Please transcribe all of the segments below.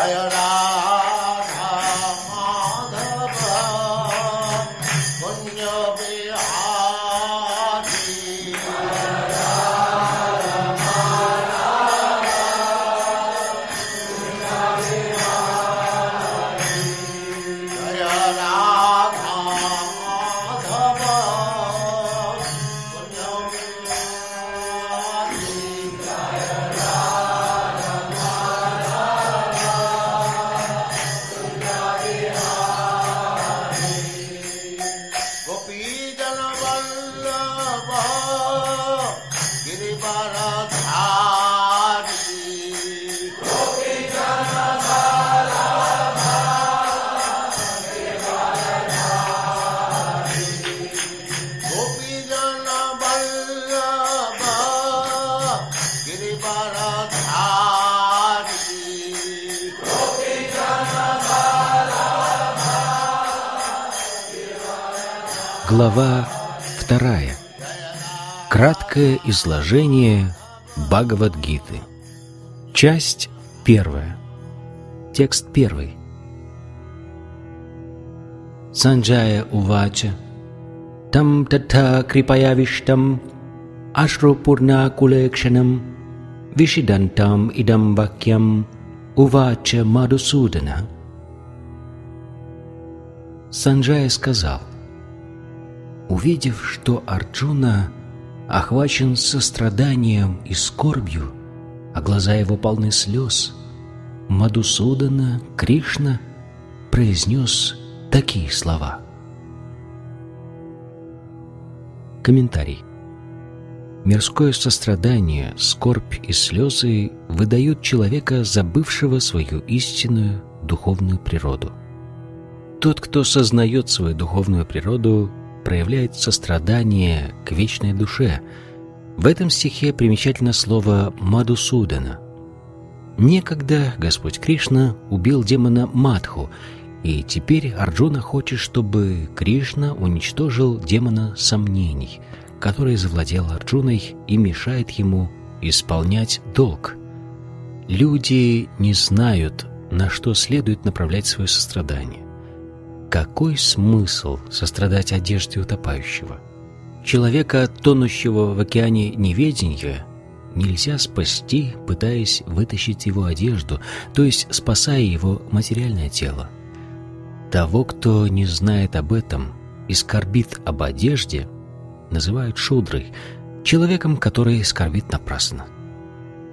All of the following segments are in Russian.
Jaya Ram. Глава вторая. Краткое изложение Бхагавадгиты. Часть первая. Текст первый. Санджая Увача. Там тата крипаявиштам ашрупурна кулекшанам вишидантам идам вакьям Увача Мадусудана. Санджая сказал, Увидев, что Арджуна охвачен состраданием и скорбью, а глаза его полны слез, Мадусудана Кришна произнес такие слова. Комментарий. Мирское сострадание, скорбь и слезы выдают человека, забывшего свою истинную духовную природу. Тот, кто сознает свою духовную природу, проявляет сострадание к вечной душе. В этом стихе примечательно слово «мадусудана». Некогда Господь Кришна убил демона Мадху, и теперь Арджуна хочет, чтобы Кришна уничтожил демона сомнений, который завладел Арджуной и мешает ему исполнять долг. Люди не знают, на что следует направлять свое сострадание. Какой смысл сострадать одежде утопающего? Человека, тонущего в океане неведения, нельзя спасти, пытаясь вытащить его одежду, то есть спасая его материальное тело. Того, кто не знает об этом и скорбит об одежде, называют шудрой, человеком, который скорбит напрасно.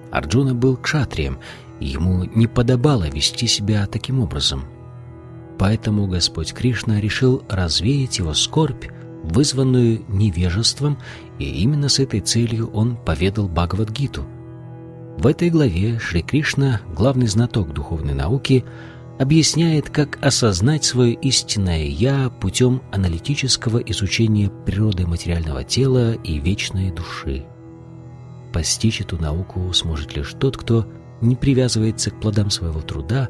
Арджуна был кшатрием, и ему не подобало вести себя таким образом – Поэтому Господь Кришна решил развеять его скорбь, вызванную невежеством, и именно с этой целью он поведал Бхагавадгиту. В этой главе Шри Кришна, главный знаток духовной науки, объясняет, как осознать свое истинное «я» путем аналитического изучения природы материального тела и вечной души. Постичь эту науку сможет лишь тот, кто не привязывается к плодам своего труда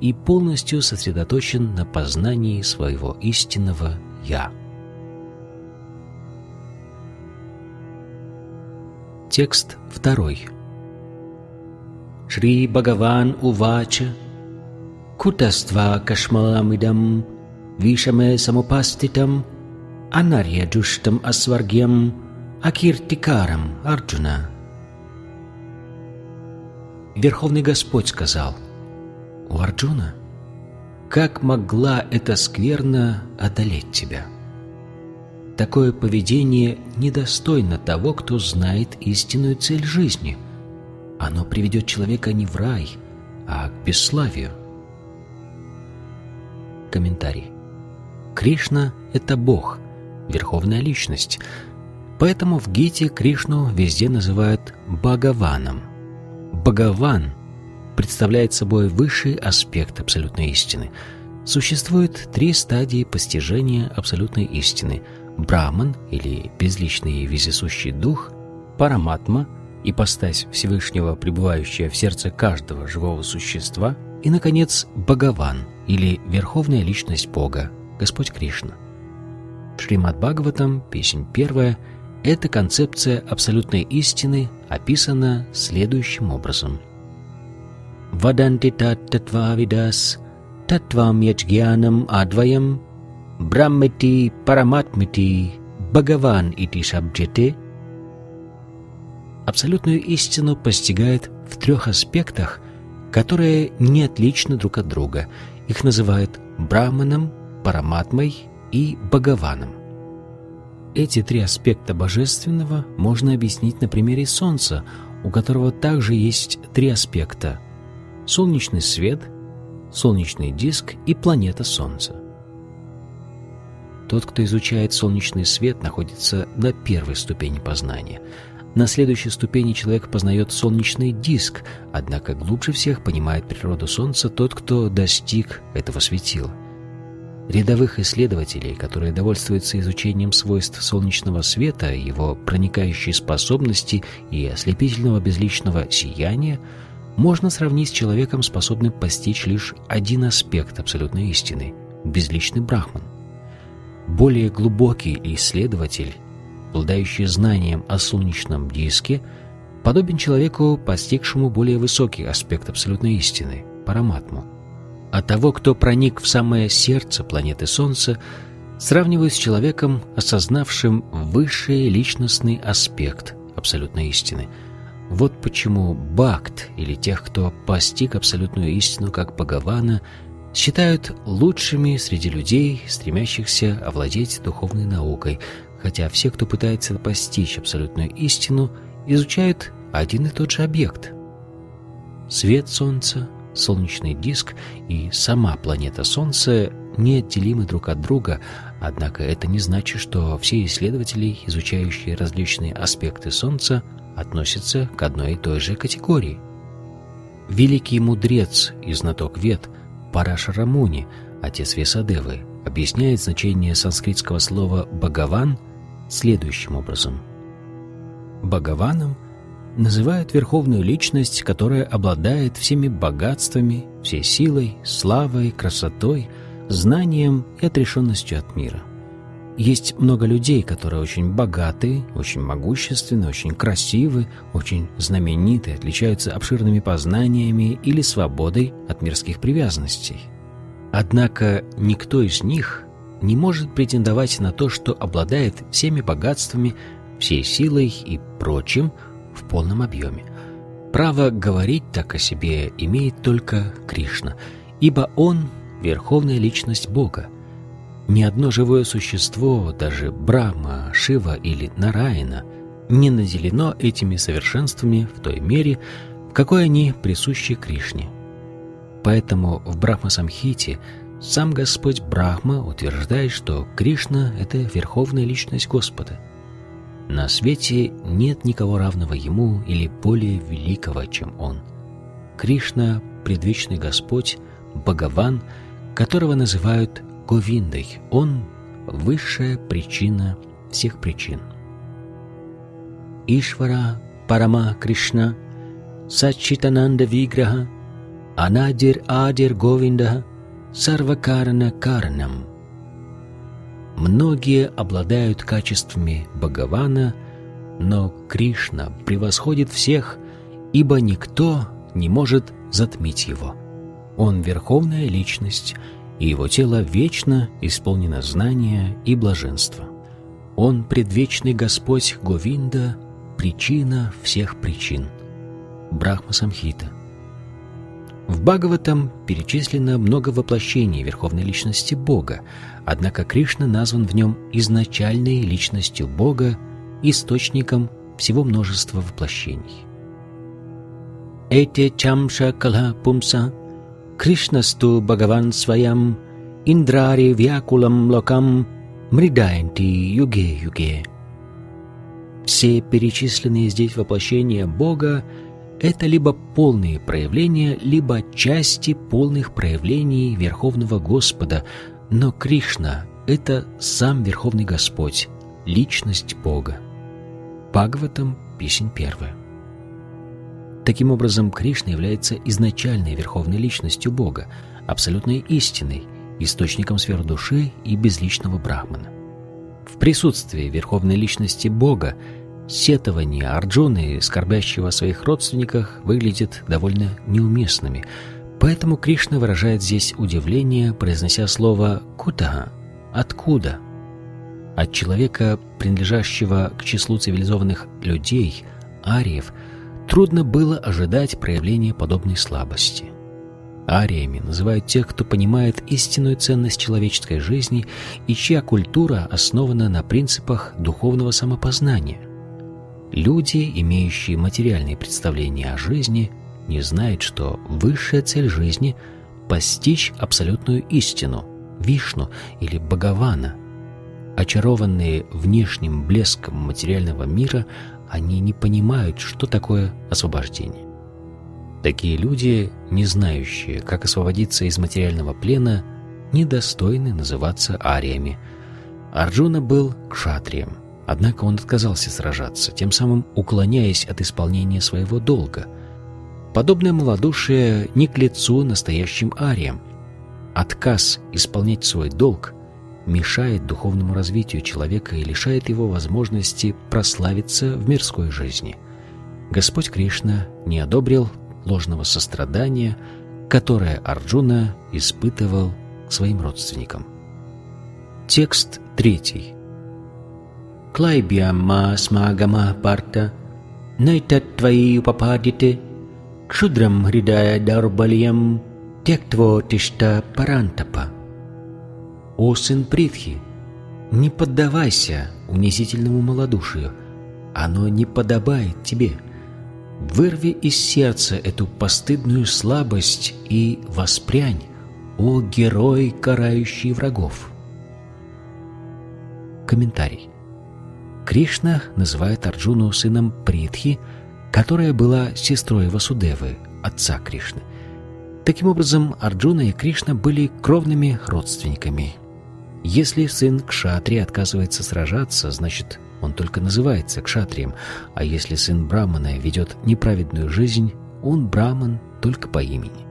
и полностью сосредоточен на познании своего истинного «Я». Текст второй. Шри Бхагаван Увача Кутаства Кашмаламидам Вишаме Самупаститам Анарьяджуштам Асваргьям Акиртикарам Арджуна Верховный Господь сказал у Арджуна, как могла эта скверна одолеть тебя? Такое поведение недостойно того, кто знает истинную цель жизни. Оно приведет человека не в рай, а к бесславию. Комментарий. Кришна — это Бог, Верховная Личность. Поэтому в Гите Кришну везде называют Бхагаваном. Бхагаван представляет собой высший аспект абсолютной истины. Существует три стадии постижения абсолютной истины – Браман или безличный вездесущий дух, Параматма – ипостась Всевышнего, пребывающая в сердце каждого живого существа, и, наконец, Бхагаван или Верховная Личность Бога, Господь Кришна. В Шримад Бхагаватам, песнь первая, эта концепция абсолютной истины описана следующим образом. Tat tattvavidas tattvam yajnanam advayam brahmiti paramatmiti bhagavan ити шабджете Абсолютную истину постигает в трех аспектах, которые не отличны друг от друга. Их называют Брахманом, Параматмой и Бхагаваном. Эти три аспекта божественного можно объяснить на примере Солнца, у которого также есть три аспекта — солнечный свет, солнечный диск и планета Солнца. Тот, кто изучает солнечный свет, находится на первой ступени познания. На следующей ступени человек познает солнечный диск, однако глубже всех понимает природу Солнца тот, кто достиг этого светила. Рядовых исследователей, которые довольствуются изучением свойств солнечного света, его проникающей способности и ослепительного безличного сияния, можно сравнить с человеком, способным постичь лишь один аспект абсолютной истины – безличный брахман. Более глубокий исследователь, обладающий знанием о солнечном диске, подобен человеку, постигшему более высокий аспект абсолютной истины – параматму. А того, кто проник в самое сердце планеты Солнца, сравнивают с человеком, осознавшим высший личностный аспект абсолютной истины. Вот почему Бхакт, или тех, кто постиг абсолютную истину как Бхагавана – считают лучшими среди людей, стремящихся овладеть духовной наукой, хотя все, кто пытается постичь абсолютную истину, изучают один и тот же объект. Свет Солнца, солнечный диск и сама планета Солнце неотделимы друг от друга, однако это не значит, что все исследователи, изучающие различные аспекты Солнца, относятся к одной и той же категории. Великий мудрец и знаток Вед Парашарамуни, отец Весадевы, объясняет значение санскритского слова «бхагаван» следующим образом. Бхагаваном называют верховную личность, которая обладает всеми богатствами, всей силой, славой, красотой, знанием и отрешенностью от мира. Есть много людей, которые очень богаты, очень могущественны, очень красивы, очень знамениты, отличаются обширными познаниями или свободой от мирских привязанностей. Однако никто из них не может претендовать на то, что обладает всеми богатствами, всей силой и прочим в полном объеме. Право говорить так о себе имеет только Кришна, ибо Он — верховная личность Бога, ни одно живое существо, даже Брахма, Шива или Нараина, не наделено этими совершенствами в той мере, в какой они присущи Кришне. Поэтому в Брахма-самхите сам Господь Брахма утверждает, что Кришна — это верховная личность Господа. На свете нет никого равного Ему или более великого, чем Он. Кришна — предвечный Господь, Бхагаван, которого называют Говиндой. Он — высшая причина всех причин. Ишвара Парама Кришна Сачитананда Виграха Анадир Адир Говинда Сарвакарана Карнам Многие обладают качествами Бхагавана, но Кришна превосходит всех, ибо никто не может затмить его. Он — верховная личность — и его тело вечно исполнено знания и блаженства. Он предвечный Господь Говинда, причина всех причин. Брахма Самхита. В Бхагаватам перечислено много воплощений Верховной Личности Бога, однако Кришна назван в нем изначальной личностью Бога, источником всего множества воплощений. Эте чамша калха пумса Кришнасту Бхагаван Своям Индрари Вякулам Локам Мридаянти Юге Юге. Все перечисленные здесь воплощения Бога — это либо полные проявления, либо части полных проявлений Верховного Господа, но Кришна — это сам Верховный Господь, личность Бога. Бхагаватам, песень первая. Таким образом, Кришна является изначальной верховной личностью Бога, абсолютной истиной, источником сфер души и безличного брахмана. В присутствии верховной личности Бога Сетование Арджуны, скорбящего о своих родственниках, выглядит довольно неуместными, поэтому Кришна выражает здесь удивление, произнося слово «кутага» — «откуда?». От человека, принадлежащего к числу цивилизованных людей, ариев, трудно было ожидать проявления подобной слабости. Ариями называют тех, кто понимает истинную ценность человеческой жизни и чья культура основана на принципах духовного самопознания. Люди, имеющие материальные представления о жизни, не знают, что высшая цель жизни – постичь абсолютную истину, Вишну или Бхагавана. Очарованные внешним блеском материального мира, они не понимают, что такое освобождение. Такие люди, не знающие, как освободиться из материального плена, недостойны называться ариями. Арджуна был кшатрием, однако он отказался сражаться, тем самым уклоняясь от исполнения своего долга. Подобное малодушие не к лицу настоящим ариям. Отказ исполнять свой долг мешает духовному развитию человека и лишает его возможности прославиться в мирской жизни. Господь Кришна не одобрил ложного сострадания, которое Арджуна испытывал к своим родственникам. Текст третий. Клайбьямма смагама парта найтатваи упападите кшудрам хридая дарбальям тектво тишта парантапа. О сын Притхи, не поддавайся унизительному малодушию, оно не подобает тебе — Вырви из сердца эту постыдную слабость и воспрянь, о герой, карающий врагов. Комментарий. Кришна называет Арджуну сыном Притхи, которая была сестрой Васудевы, отца Кришны. Таким образом, Арджуна и Кришна были кровными родственниками. Если сын Кшатри отказывается сражаться, значит, он только называется кшатрием, а если сын Брамана ведет неправедную жизнь, он Браман только по имени.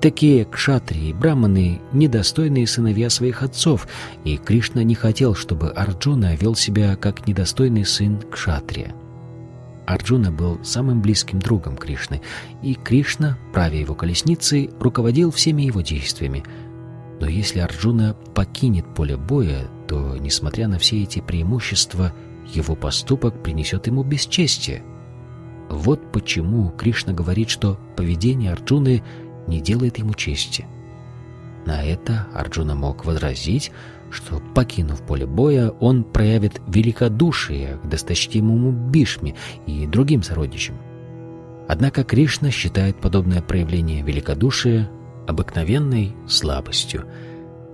Такие кшатрии браманы – недостойные сыновья своих отцов, и Кришна не хотел, чтобы Арджуна вел себя как недостойный сын кшатрия. Арджуна был самым близким другом Кришны, и Кришна, правя его колесницей, руководил всеми его действиями. Но если Арджуна покинет поле боя, то, несмотря на все эти преимущества, его поступок принесет ему бесчестие. Вот почему Кришна говорит, что поведение Арджуны не делает ему чести. На это Арджуна мог возразить, что, покинув поле боя, он проявит великодушие к досточтимому Бишме и другим сородичам. Однако Кришна считает подобное проявление великодушия обыкновенной слабостью –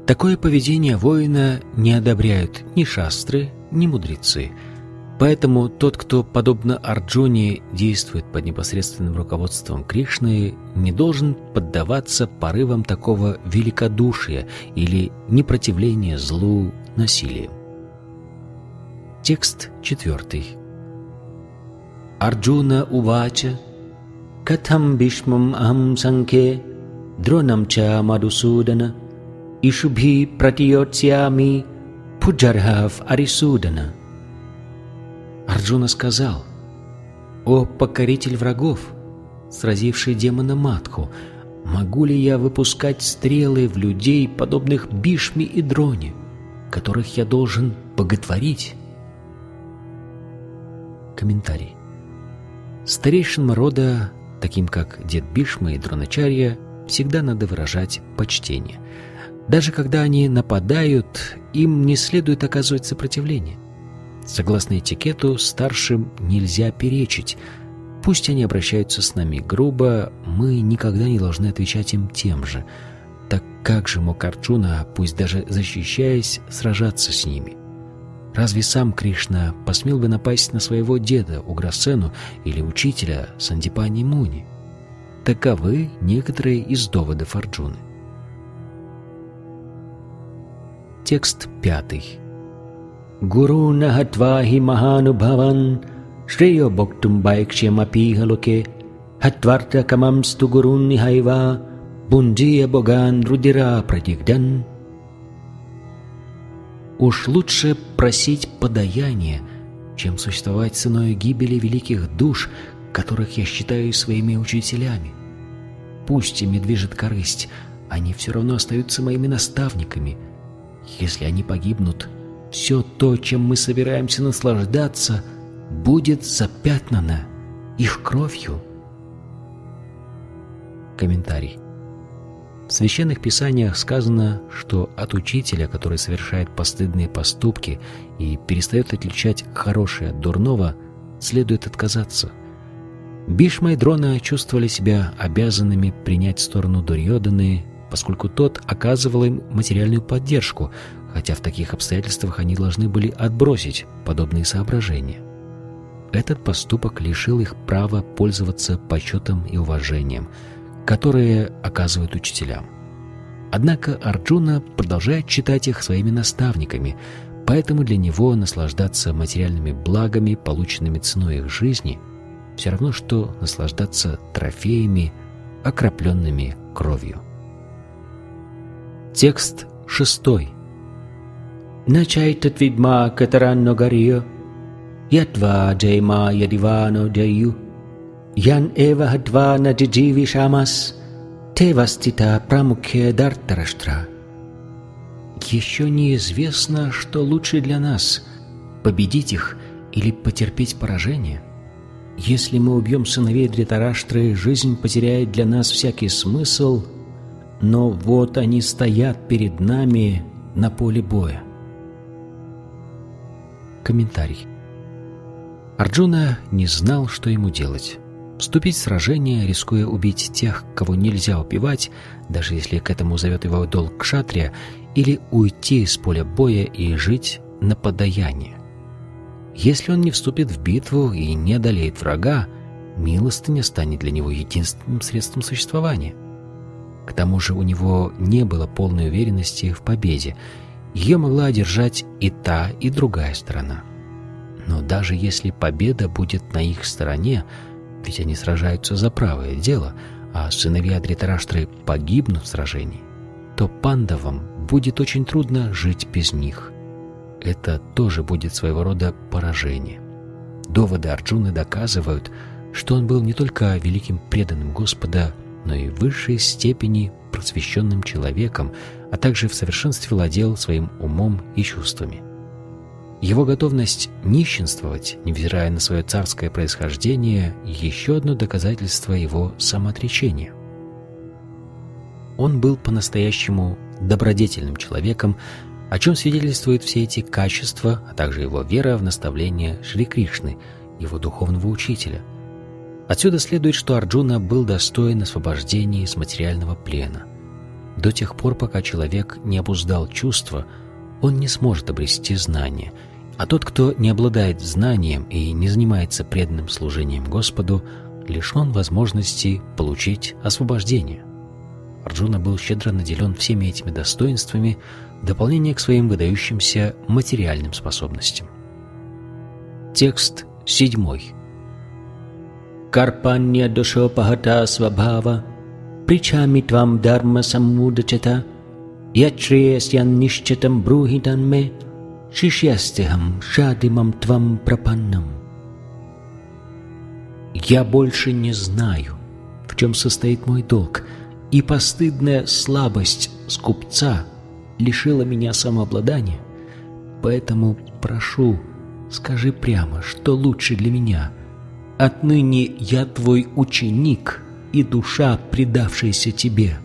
Такое поведение воина не одобряют ни шастры, ни мудрецы. Поэтому тот, кто, подобно Арджуне, действует под непосредственным руководством Кришны, не должен поддаваться порывам такого великодушия или непротивления злу насилием. Текст четвертый. Арджуна Увача Катам Бишмам Ахам Санке Дронам Ча Мадусудана Ишубхи пратиотсями пуджархав Арисудана. Арджуна сказал, «О покоритель врагов, сразивший демона Матху, могу ли я выпускать стрелы в людей, подобных Бишме и Дроне, которых я должен боготворить?» Комментарий. Старейшинам рода, таким как дед Бишма и Дроначарья, всегда надо выражать почтение – даже когда они нападают, им не следует оказывать сопротивление. Согласно этикету, старшим нельзя перечить. Пусть они обращаются с нами грубо, мы никогда не должны отвечать им тем же. Так как же мог Арджуна, пусть даже защищаясь, сражаться с ними? Разве сам Кришна посмел бы напасть на своего деда Уграсену или учителя Сандипани Муни? Таковы некоторые из доводов Арджуны. Текст пятый. Гуру нахатвахи маханубхаван Шреyo боктум байкшемапи халоке Хатварта камамсту гурун нихайва Бунджия боган рудира прадигдан Уж лучше просить подаяние, чем существовать ценой гибели великих душ, которых я считаю своими учителями. Пусть ими движет корысть, они все равно остаются моими наставниками. Если они погибнут, все то, чем мы собираемся наслаждаться, будет запятнано их кровью. Комментарий. В священных писаниях сказано, что от учителя, который совершает постыдные поступки и перестает отличать хорошее от дурного, следует отказаться. Бишма и Дрона чувствовали себя обязанными принять сторону Дурьоданы, поскольку тот оказывал им материальную поддержку, хотя в таких обстоятельствах они должны были отбросить подобные соображения. Этот поступок лишил их права пользоваться почетом и уважением – которые оказывают учителям. Однако Арджуна продолжает читать их своими наставниками, поэтому для него наслаждаться материальными благами, полученными ценой их жизни, все равно, что наслаждаться трофеями, окропленными кровью. Текст шестой. Начайтат видма катаранно гарио, ятва джейма ядивано джаю, Ян эва хадва на джидживи шамас, тевастита прамукхе дартараштра. Еще неизвестно, что лучше для нас — победить их или потерпеть поражение. Если мы убьем сыновей Дритараштры, жизнь потеряет для нас всякий смысл, но вот они стоят перед нами на поле боя. Комментарий. Арджуна не знал, что ему делать. Вступить в сражение, рискуя убить тех, кого нельзя убивать, даже если к этому зовет его долг кшатрия, или уйти с поля боя и жить на подаяние. Если он не вступит в битву и не одолеет врага, милостыня станет для него единственным средством существования. К тому же у него не было полной уверенности в победе. Ее могла одержать и та, и другая сторона. Но даже если победа будет на их стороне, ведь они сражаются за правое дело, а сыновья Дритараштры погибнут в сражении, то пандавам будет очень трудно жить без них. Это тоже будет своего рода поражение. Доводы Арджуны доказывают, что он был не только великим преданным Господа, но и в высшей степени просвещенным человеком, а также в совершенстве владел своим умом и чувствами. Его готовность нищенствовать, невзирая на свое царское происхождение, еще одно доказательство его самоотречения. Он был по-настоящему добродетельным человеком, о чем свидетельствуют все эти качества, а также его вера в наставление Шри Кришны, его духовного учителя. Отсюда следует, что Арджуна был достоин освобождения из материального плена. До тех пор, пока человек не обуздал чувства, он не сможет обрести знания – а тот, кто не обладает знанием и не занимается преданным служением Господу, лишен возможности получить освобождение. Арджуна был щедро наделен всеми этими достоинствами дополнение к своим выдающимся материальным способностям. Текст седьмой. Карпанья душопахата свабхава причами твам дарма саммудачата ячреясьян нищатам брухитан ме Шишьястихам шадимам твам пропаннам. Я больше не знаю, в чем состоит мой долг, и постыдная слабость скупца лишила меня самообладания. Поэтому прошу, скажи прямо, что лучше для меня. Отныне я твой ученик и душа, предавшаяся тебе.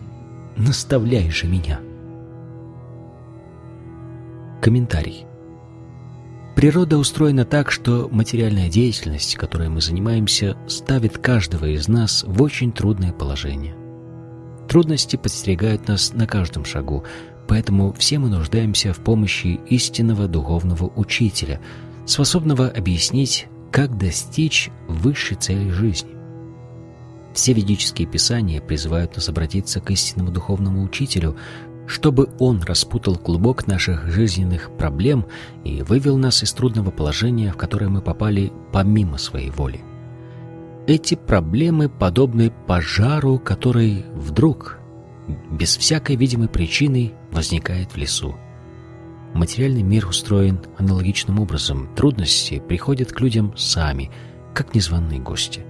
Наставляй же меня. Комментарий. Природа устроена так, что материальная деятельность, которой мы занимаемся, ставит каждого из нас в очень трудное положение. Трудности подстерегают нас на каждом шагу, поэтому все мы нуждаемся в помощи истинного духовного учителя, способного объяснить, как достичь высшей цели жизни. Все ведические писания призывают нас обратиться к истинному духовному учителю, чтобы Он распутал клубок наших жизненных проблем и вывел нас из трудного положения, в которое мы попали помимо своей воли. Эти проблемы подобны пожару, который вдруг, без всякой видимой причины, возникает в лесу. Материальный мир устроен аналогичным образом. Трудности приходят к людям сами, как незваные гости.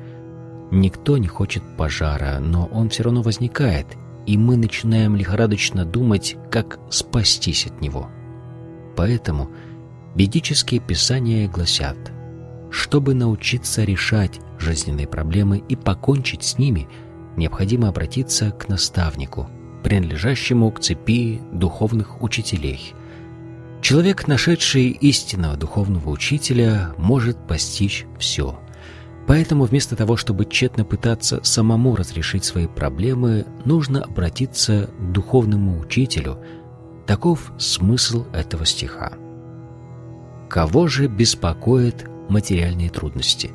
Никто не хочет пожара, но он все равно возникает, и мы начинаем лихорадочно думать, как спастись от него. Поэтому ведические писания гласят, чтобы научиться решать жизненные проблемы и покончить с ними, необходимо обратиться к наставнику, принадлежащему к цепи духовных учителей – Человек, нашедший истинного духовного учителя, может постичь все. Поэтому вместо того, чтобы тщетно пытаться самому разрешить свои проблемы, нужно обратиться к духовному учителю. Таков смысл этого стиха. Кого же беспокоят материальные трудности?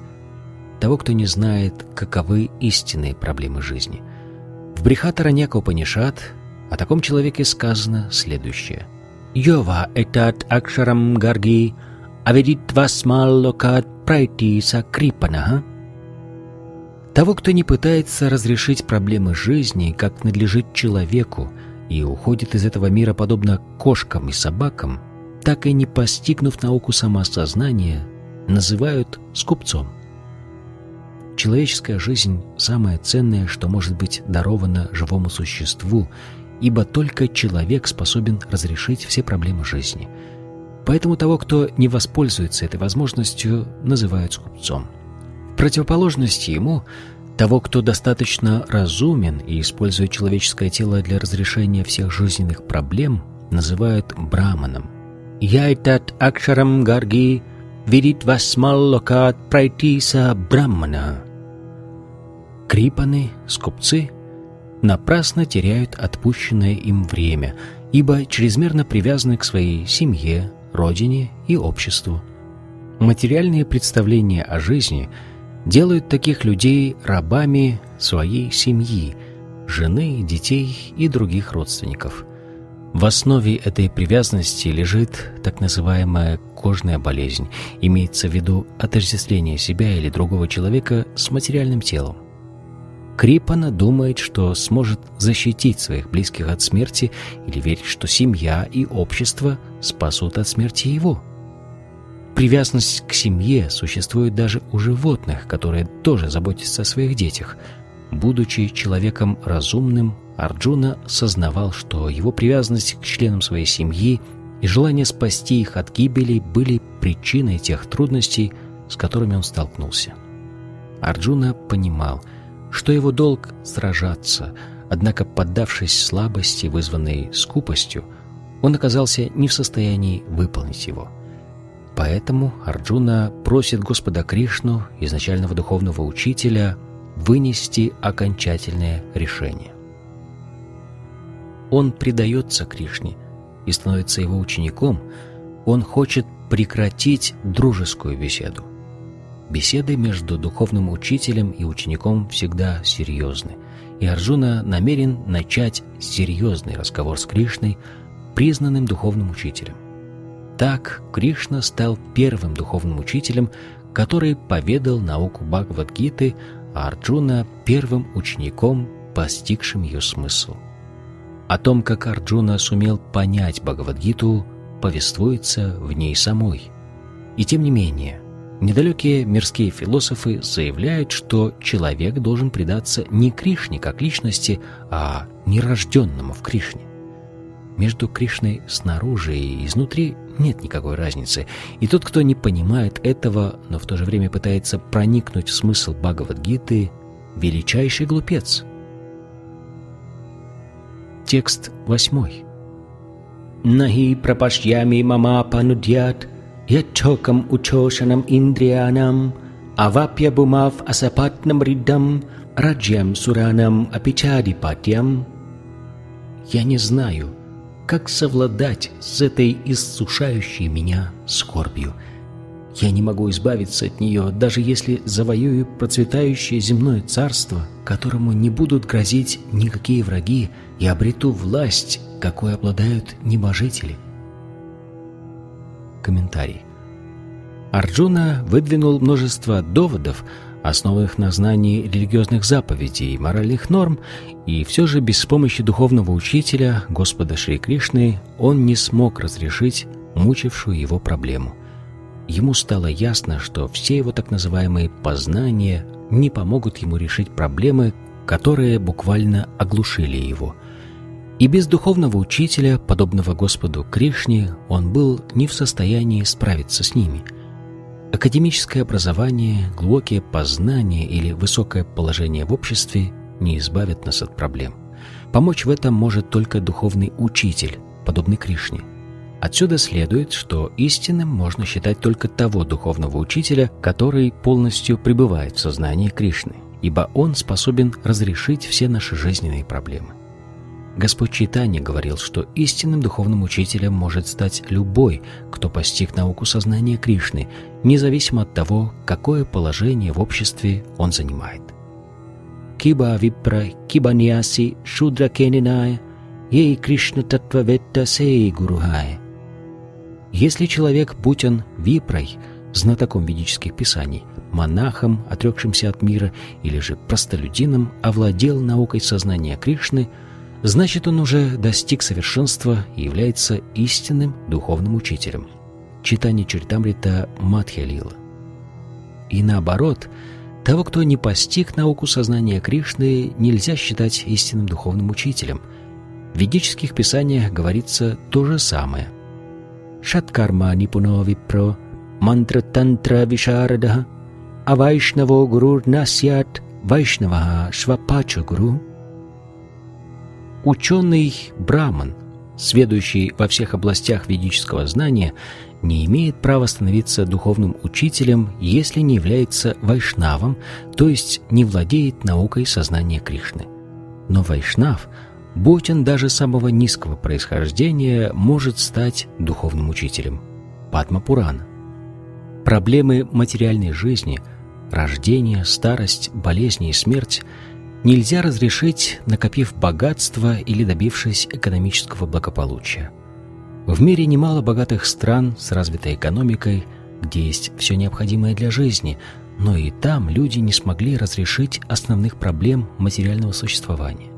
Того, кто не знает, каковы истинные проблемы жизни. В Брихатараняка Упанишат о таком человеке сказано следующее – Йова этат акшарам гарги аведитвасмаллокат прайти сакрипанаха. Того, кто не пытается разрешить проблемы жизни, как надлежит человеку, и уходит из этого мира подобно кошкам и собакам, так и не постигнув науку самоосознания, называют скупцом. Человеческая жизнь – самое ценное, что может быть даровано живому существу, ибо только человек способен разрешить все проблемы жизни. Поэтому того, кто не воспользуется этой возможностью, называют скупцом. В противоположность ему, того, кто достаточно разумен и использует человеческое тело для разрешения всех жизненных проблем, называют браманом. «Яйтат акшарам гарги видит васмаллокат прайтиса брамана». Крипаны, скупцы — напрасно теряют отпущенное им время, ибо чрезмерно привязаны к своей семье, родине и обществу. Материальные представления о жизни делают таких людей рабами своей семьи, жены, детей и других родственников. В основе этой привязанности лежит так называемая кожная болезнь, имеется в виду отождествление себя или другого человека с материальным телом. Крипана думает, что сможет защитить своих близких от смерти или верит, что семья и общество спасут от смерти его. Привязанность к семье существует даже у животных, которые тоже заботятся о своих детях. Будучи человеком разумным, Арджуна сознавал, что его привязанность к членам своей семьи и желание спасти их от гибели были причиной тех трудностей, с которыми он столкнулся. Арджуна понимал – что его долг — сражаться, однако, поддавшись слабости, вызванной скупостью, он оказался не в состоянии выполнить его. Поэтому Арджуна просит Господа Кришну, изначального духовного учителя, вынести окончательное решение. Он предается Кришне и становится его учеником, он хочет прекратить дружескую беседу. Беседы между духовным учителем и учеником всегда серьезны, и Арджуна намерен начать серьезный разговор с Кришной, признанным духовным учителем. Так Кришна стал первым духовным учителем, который поведал науку Бхагавадгиты, а Арджуна — первым учеником, постигшим ее смысл. О том, как Арджуна сумел понять Бхагавадгиту, повествуется в ней самой. И тем не менее, Недалекие мирские философы заявляют, что человек должен предаться не Кришне как личности, а нерожденному в Кришне. Между Кришной снаружи и изнутри нет никакой разницы, и тот, кто не понимает этого, но в то же время пытается проникнуть в смысл Бхагавадгиты, величайший глупец. Текст восьмой. «Нахи прапашьями мама панудьят» यच्छोकम् उच्छोषणम् इन्द्रियाणाम् अवाप्य भूमाव асапатнам раджьям суранам апичадипатьям. Я не знаю, как совладать с этой иссушающей меня скорбью. Я не могу избавиться от нее, даже если завоюю процветающее земное царство, которому не будут грозить никакие враги, и обрету власть, какой обладают небожители. Комментарий. Арджуна выдвинул множество доводов, основанных на знании религиозных заповедей и моральных норм, и все же без помощи духовного учителя, Господа Шри Кришны, он не смог разрешить мучившую его проблему. Ему стало ясно, что все его так называемые познания не помогут ему решить проблемы, которые буквально оглушили его. И без духовного учителя, подобного Господу Кришне, он был не в состоянии справиться с ними. Академическое образование, глубокие познания или высокое положение в обществе не избавят нас от проблем. Помочь в этом может только духовный учитель, подобный Кришне. Отсюда следует, что истинным можно считать только того духовного учителя, который полностью пребывает в сознании Кришны, ибо он способен разрешить все наши жизненные проблемы. Господь Читани говорил, что истинным духовным учителем может стать любой, кто постиг науку сознания Кришны, независимо от того, какое положение в обществе он занимает. Киба Випра Киба Ниаси Шудра Кениная Ей Кришна Татваветта Сей Гурухая. Если человек, будь он Випрой, знатоком ведических писаний, монахом, отрекшимся от мира, или же простолюдином, овладел наукой сознания Кришны – значит он уже достиг совершенства и является истинным духовным учителем. Читание Чаритамрита Мадхьялила. И наоборот, того, кто не постиг науку сознания Кришны, нельзя считать истинным духовным учителем. В ведических писаниях говорится то же самое. Шаткарма нипуно випро мантра тантра вишарадаха авайшнаво гуру насят вайшнаваха швапача гуру – Ученый Браман, сведущий во всех областях ведического знания, не имеет права становиться духовным учителем, если не является вайшнавом, то есть не владеет наукой сознания Кришны. Но вайшнав, будь он даже самого низкого происхождения, может стать духовным учителем. Падма Пурана. Проблемы материальной жизни, рождение, старость, болезни и смерть – нельзя разрешить, накопив богатство или добившись экономического благополучия. В мире немало богатых стран с развитой экономикой, где есть все необходимое для жизни, но и там люди не смогли разрешить основных проблем материального существования.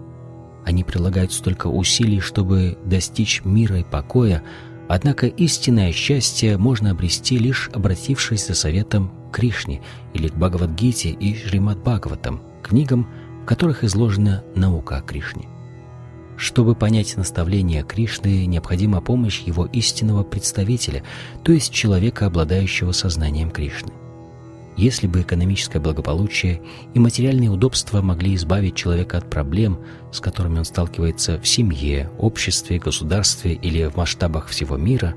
Они прилагают столько усилий, чтобы достичь мира и покоя, однако истинное счастье можно обрести лишь обратившись за советом к Кришне или к Бхагавадгите и Шримад Бхагаватам, книгам, которых изложена наука о Кришне. Чтобы понять наставления Кришны, необходима помощь его истинного представителя, то есть человека, обладающего сознанием Кришны. Если бы экономическое благополучие и материальные удобства могли избавить человека от проблем, с которыми он сталкивается в семье, обществе, государстве или в масштабах всего мира,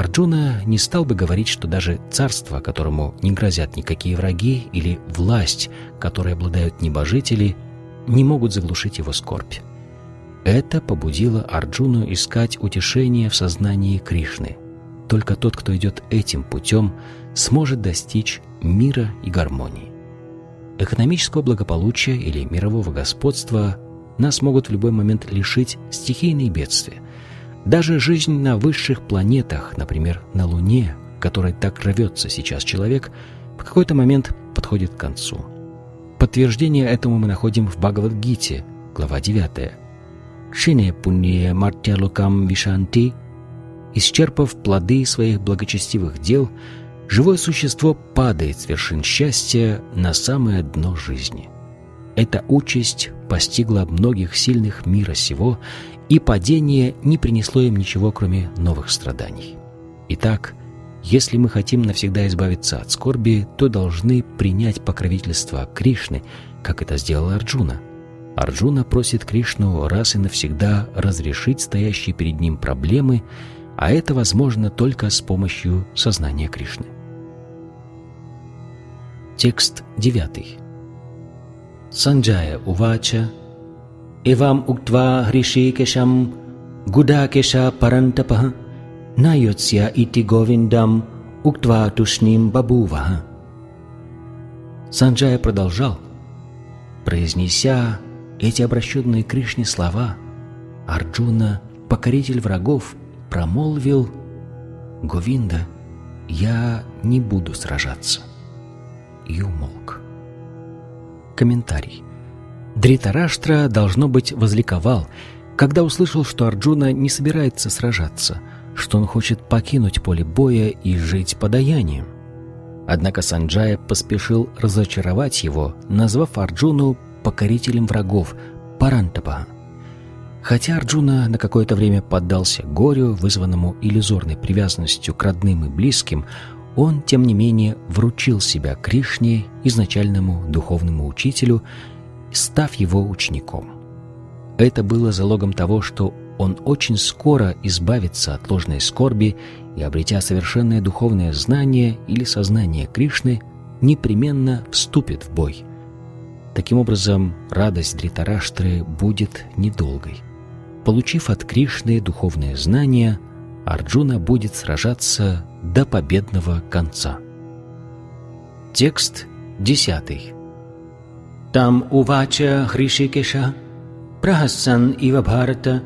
Арджуна не стал бы говорить, что даже царство, которому не грозят никакие враги, или власть, которой обладают небожители, не могут заглушить его скорбь. Это побудило Арджуну искать утешение в сознании Кришны. Только тот, кто идет этим путем, сможет достичь мира и гармонии. Экономического благополучия или мирового господства нас могут в любой момент лишить стихийные бедствия – даже жизнь на высших планетах, например, на Луне, которой так рвется сейчас человек, в какой-то момент подходит к концу. Подтверждение этому мы находим в Бхагавадгите, глава 9. «Шине пунье мартялукам вишанти» Исчерпав плоды своих благочестивых дел, живое существо падает с вершин счастья на самое дно жизни. Эта участь постигла многих сильных мира сего и падение не принесло им ничего, кроме новых страданий. Итак, если мы хотим навсегда избавиться от скорби, то должны принять покровительство Кришны, как это сделал Арджуна. Арджуна просит Кришну раз и навсегда разрешить стоящие перед ним проблемы, а это возможно только с помощью сознания Кришны. Текст 9. Санджая Увача Эвам уктва хришикешам гудакеша парантапа найотсья ити говиндам уктва тушним бабуваха. Санджая продолжал, произнеся эти обращенные к Кришне слова, Арджуна, покоритель врагов, промолвил «Говинда, я не буду сражаться» и умолк. Комментарий. Дритараштра, должно быть, возликовал, когда услышал, что Арджуна не собирается сражаться, что он хочет покинуть поле боя и жить подаянием. Однако Санджая поспешил разочаровать его, назвав Арджуну покорителем врагов Парантапа. Хотя Арджуна на какое-то время поддался горю, вызванному иллюзорной привязанностью к родным и близким, он, тем не менее, вручил себя Кришне, изначальному духовному учителю, став его учеником. Это было залогом того, что он очень скоро избавится от ложной скорби и, обретя совершенное духовное знание или сознание Кришны, непременно вступит в бой. Таким образом, радость Дритараштры будет недолгой. Получив от Кришны духовное знание, Арджуна будет сражаться до победного конца. Текст 10. Там увача Хришикеша, прахасан ива Бхарата,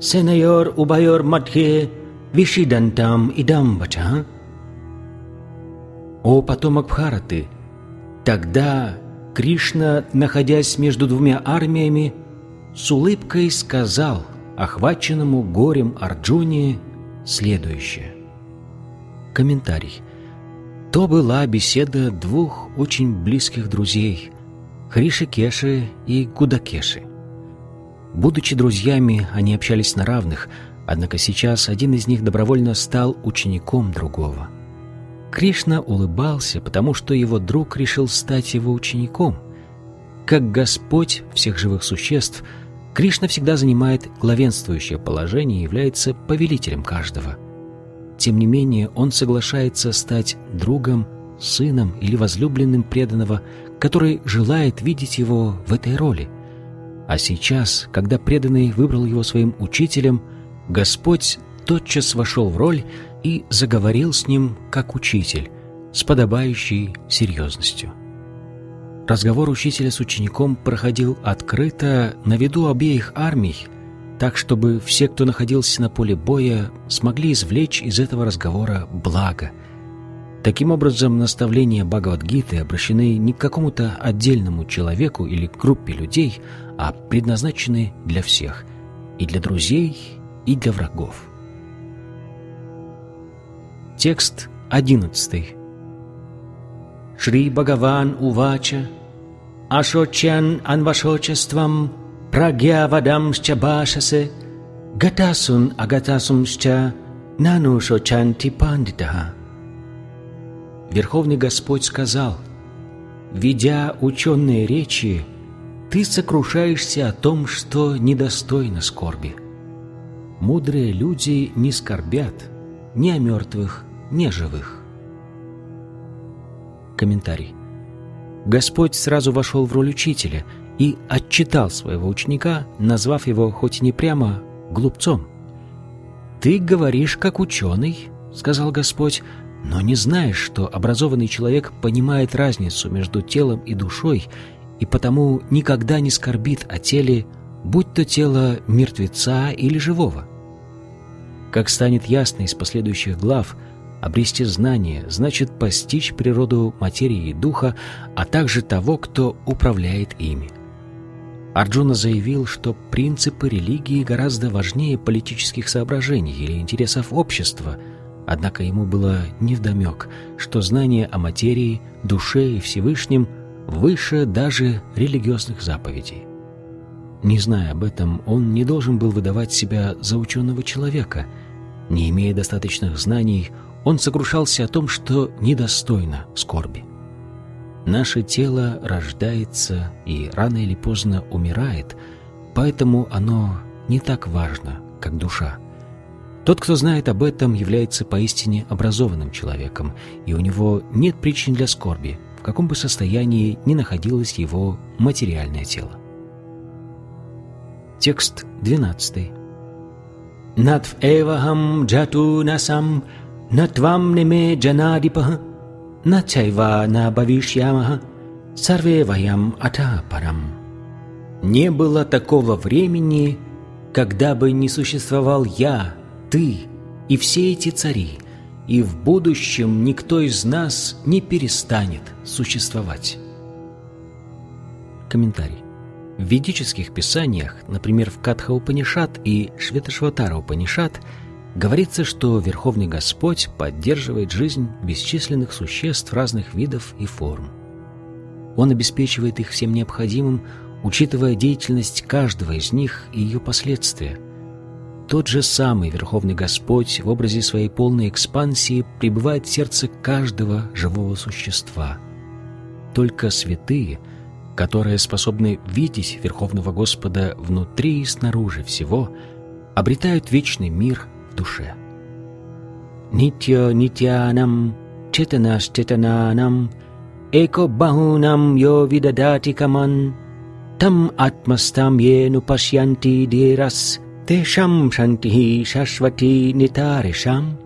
сенайор убайор мадхе, вишидантам идам бача. О потомок Бхараты! Тогда Кришна, находясь между двумя армиями, с улыбкой сказал охваченному горем Арджуне следующее. Комментарий. То была беседа двух очень близких друзей – Хришикеши и Гудакеши. Будучи друзьями, они общались на равных, однако сейчас один из них добровольно стал учеником другого – Кришна улыбался, потому что его друг решил стать его учеником. Как Господь всех живых существ, Кришна всегда занимает главенствующее положение и является повелителем каждого. Тем не менее, он соглашается стать другом, сыном или возлюбленным преданного, который желает видеть его в этой роли. А сейчас, когда преданный выбрал его своим учителем, Господь тотчас вошел в роль и заговорил с ним как учитель, с подобающей серьезностью. Разговор учителя с учеником проходил открыто на виду обеих армий, так чтобы все, кто находился на поле боя, смогли извлечь из этого разговора благо. Таким образом, наставления Бхагавадгиты обращены не к какому-то отдельному человеку или группе людей, а предназначены для всех, и для друзей, и для врагов. Текст 11. Шри Бхагаван Увача Ашочан Анвашочествам Прагьявадамсча Башасе Гатасун Агатасумсча Нану Шочанти Пандитаха Верховный Господь сказал, «Ведя ученые речи, ты сокрушаешься о том, что недостойно скорби. Мудрые люди не скорбят ни о мертвых, неживых. Комментарий. Господь сразу вошел в роль учителя и отчитал своего ученика, назвав его хоть и не прямо глупцом. «Ты говоришь как ученый», — сказал Господь, «но не знаешь, что образованный человек понимает разницу между телом и душой и потому никогда не скорбит о теле, будь то тело мертвеца или живого». Как станет ясно из последующих глав, обрести знание значит постичь природу материи и духа, а также того, кто управляет ими. Арджуна заявил, что принципы религии гораздо важнее политических соображений или интересов общества, однако ему было невдомек, что знание о материи, душе и Всевышнем выше даже религиозных заповедей. Не зная об этом, он не должен был выдавать себя за ученого человека – не имея достаточных знаний, он сокрушался о том, что недостойно скорби. Наше тело рождается и рано или поздно умирает, поэтому оно не так важно, как душа. Тот, кто знает об этом, является поистине образованным человеком, и у него нет причин для скорби, в каком бы состоянии ни находилось его материальное тело. Текст 12. Натв эвахам джату насам, натвам неме джанадипах, начайва на бавишьямаха, сарве ваям ата парам. Не было такого времени, когда бы не существовал я, ты и все эти цари, и в будущем никто из нас не перестанет существовать. Комментарий. В ведических писаниях, например, в Катха Упанишат и Шветашватара Упанишат, говорится, что Верховный Господь поддерживает жизнь бесчисленных существ разных видов и форм. Он обеспечивает их всем необходимым, учитывая деятельность каждого из них и ее последствия. Тот же самый Верховный Господь в образе своей полной экспансии пребывает в сердце каждого живого существа. Только святые, которые способны видеть Верховного Господа внутри и снаружи всего, обретают вечный мир в душе. Нитья нитянам, четанаш четананам, эко бахунам йо видадати каман, там атмастам ену пашьянти дирас, тешам шантихи шашвати нитаришам.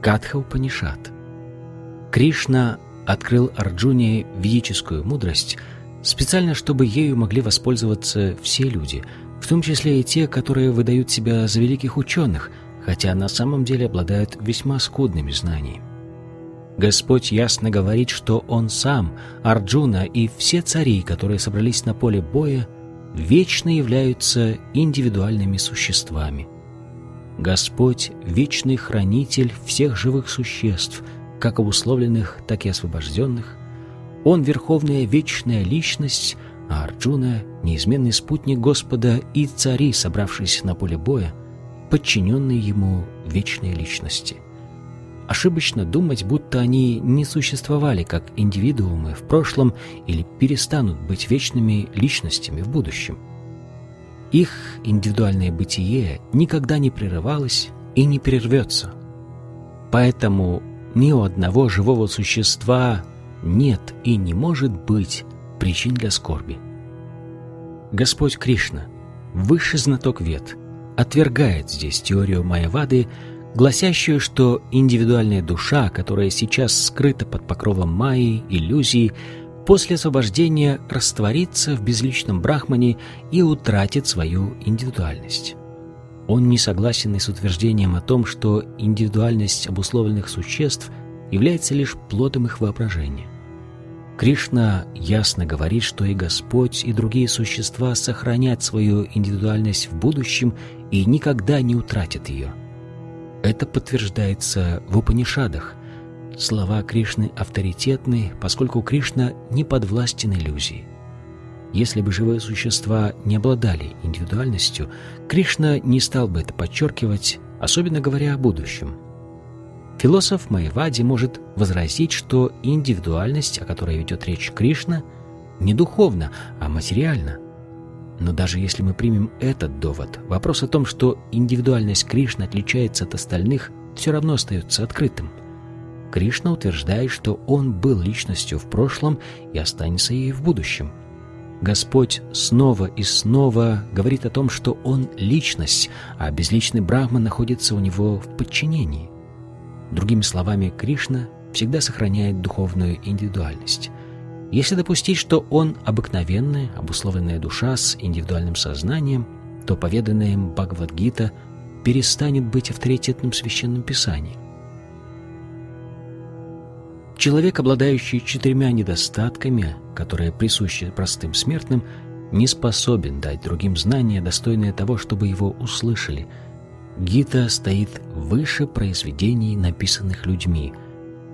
Катха Упанишат. Кришна открыл Арджуне ведическую мудрость специально, чтобы ею могли воспользоваться все люди, в том числе и те, которые выдают себя за великих ученых, хотя на самом деле обладают весьма скудными знаниями. Господь ясно говорит, что Он сам, Арджуна и все цари, которые собрались на поле боя, вечно являются индивидуальными существами. Господь — вечный хранитель всех живых существ, как обусловленных, так и освобожденных. Он — верховная вечная личность, а Арджуна — неизменный спутник Господа и цари, собравшиеся на поле боя, подчиненные ему вечной личности — ошибочно думать, будто они не существовали как индивидуумы в прошлом или перестанут быть вечными личностями в будущем. Их индивидуальное бытие никогда не прерывалось и не прервется. Поэтому ни у одного живого существа нет и не может быть причин для скорби. Господь Кришна, высший знаток вет, отвергает здесь теорию Майявады, гласящую, что индивидуальная душа, которая сейчас скрыта под покровом майи, иллюзии, после освобождения растворится в безличном брахмане и утратит свою индивидуальность. Он не согласен и с утверждением о том, что индивидуальность обусловленных существ является лишь плодом их воображения. Кришна ясно говорит, что и Господь, и другие существа сохранят свою индивидуальность в будущем и никогда не утратят ее – это подтверждается в Упанишадах. Слова Кришны авторитетны, поскольку Кришна не подвластен иллюзии. Если бы живые существа не обладали индивидуальностью, Кришна не стал бы это подчеркивать, особенно говоря о будущем. Философ Майвади может возразить, что индивидуальность, о которой ведет речь Кришна, не духовна, а материальна – но даже если мы примем этот довод, вопрос о том, что индивидуальность Кришны отличается от остальных, все равно остается открытым. Кришна утверждает, что он был личностью в прошлом и останется ей в будущем. Господь снова и снова говорит о том, что он личность, а безличный Брахман находится у него в подчинении. Другими словами, Кришна всегда сохраняет духовную индивидуальность. Если допустить, что он обыкновенная, обусловленная душа с индивидуальным сознанием, то поведанная им Бхагавадгита перестанет быть авторитетным священным писанием. Человек, обладающий четырьмя недостатками, которые присущи простым смертным, не способен дать другим знания, достойные того, чтобы его услышали. Гита стоит выше произведений, написанных людьми.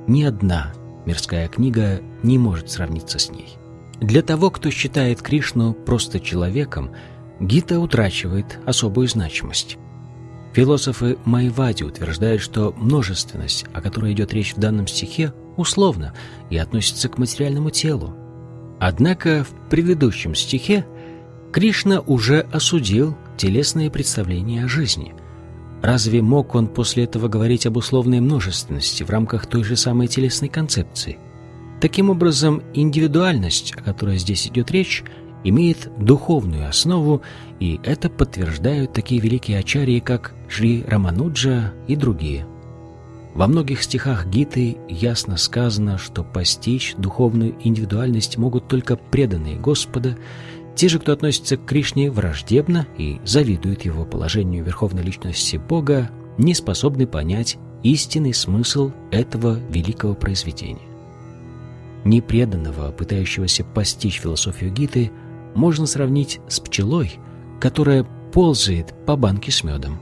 Ни одна Мирская книга не может сравниться с ней. Для того, кто считает Кришну просто человеком, Гита утрачивает особую значимость. Философы Майвади утверждают, что множественность, о которой идет речь в данном стихе, условна и относится к материальному телу. Однако в предыдущем стихе Кришна уже осудил телесные представления о жизни – Разве мог он после этого говорить об условной множественности в рамках той же самой телесной концепции? Таким образом, индивидуальность, о которой здесь идет речь, имеет духовную основу, и это подтверждают такие великие ачарьи, как Шри Рамануджа и другие. Во многих стихах Гиты ясно сказано, что постичь духовную индивидуальность могут только преданные Господа те же, кто относится к Кришне враждебно и завидует его положению верховной личности Бога, не способны понять истинный смысл этого великого произведения. Непреданного, пытающегося постичь философию Гиты, можно сравнить с пчелой, которая ползает по банке с медом.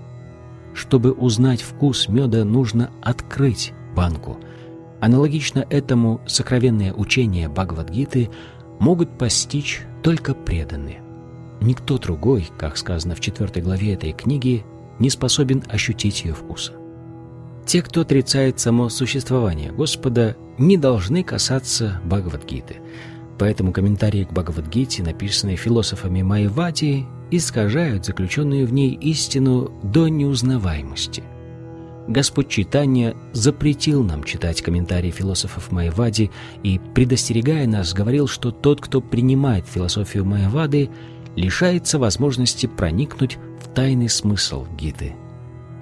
чтобы узнать вкус меда, нужно открыть банку. Аналогично этому сокровенные учения Бхагавадгиты могут постичь только преданные. Никто другой, как сказано в четвертой главе этой книги, не способен ощутить ее вкуса. Те, кто отрицает само существование Господа, не должны касаться Бхагавадгиты. Поэтому комментарии к Бхагавадгите, написанные философами Майвади, искажают заключенную в ней истину до неузнаваемости. Господь Читания запретил нам читать комментарии философов Майвади и, предостерегая нас, говорил, что тот, кто принимает философию Майвады, лишается возможности проникнуть в тайный смысл Гиты.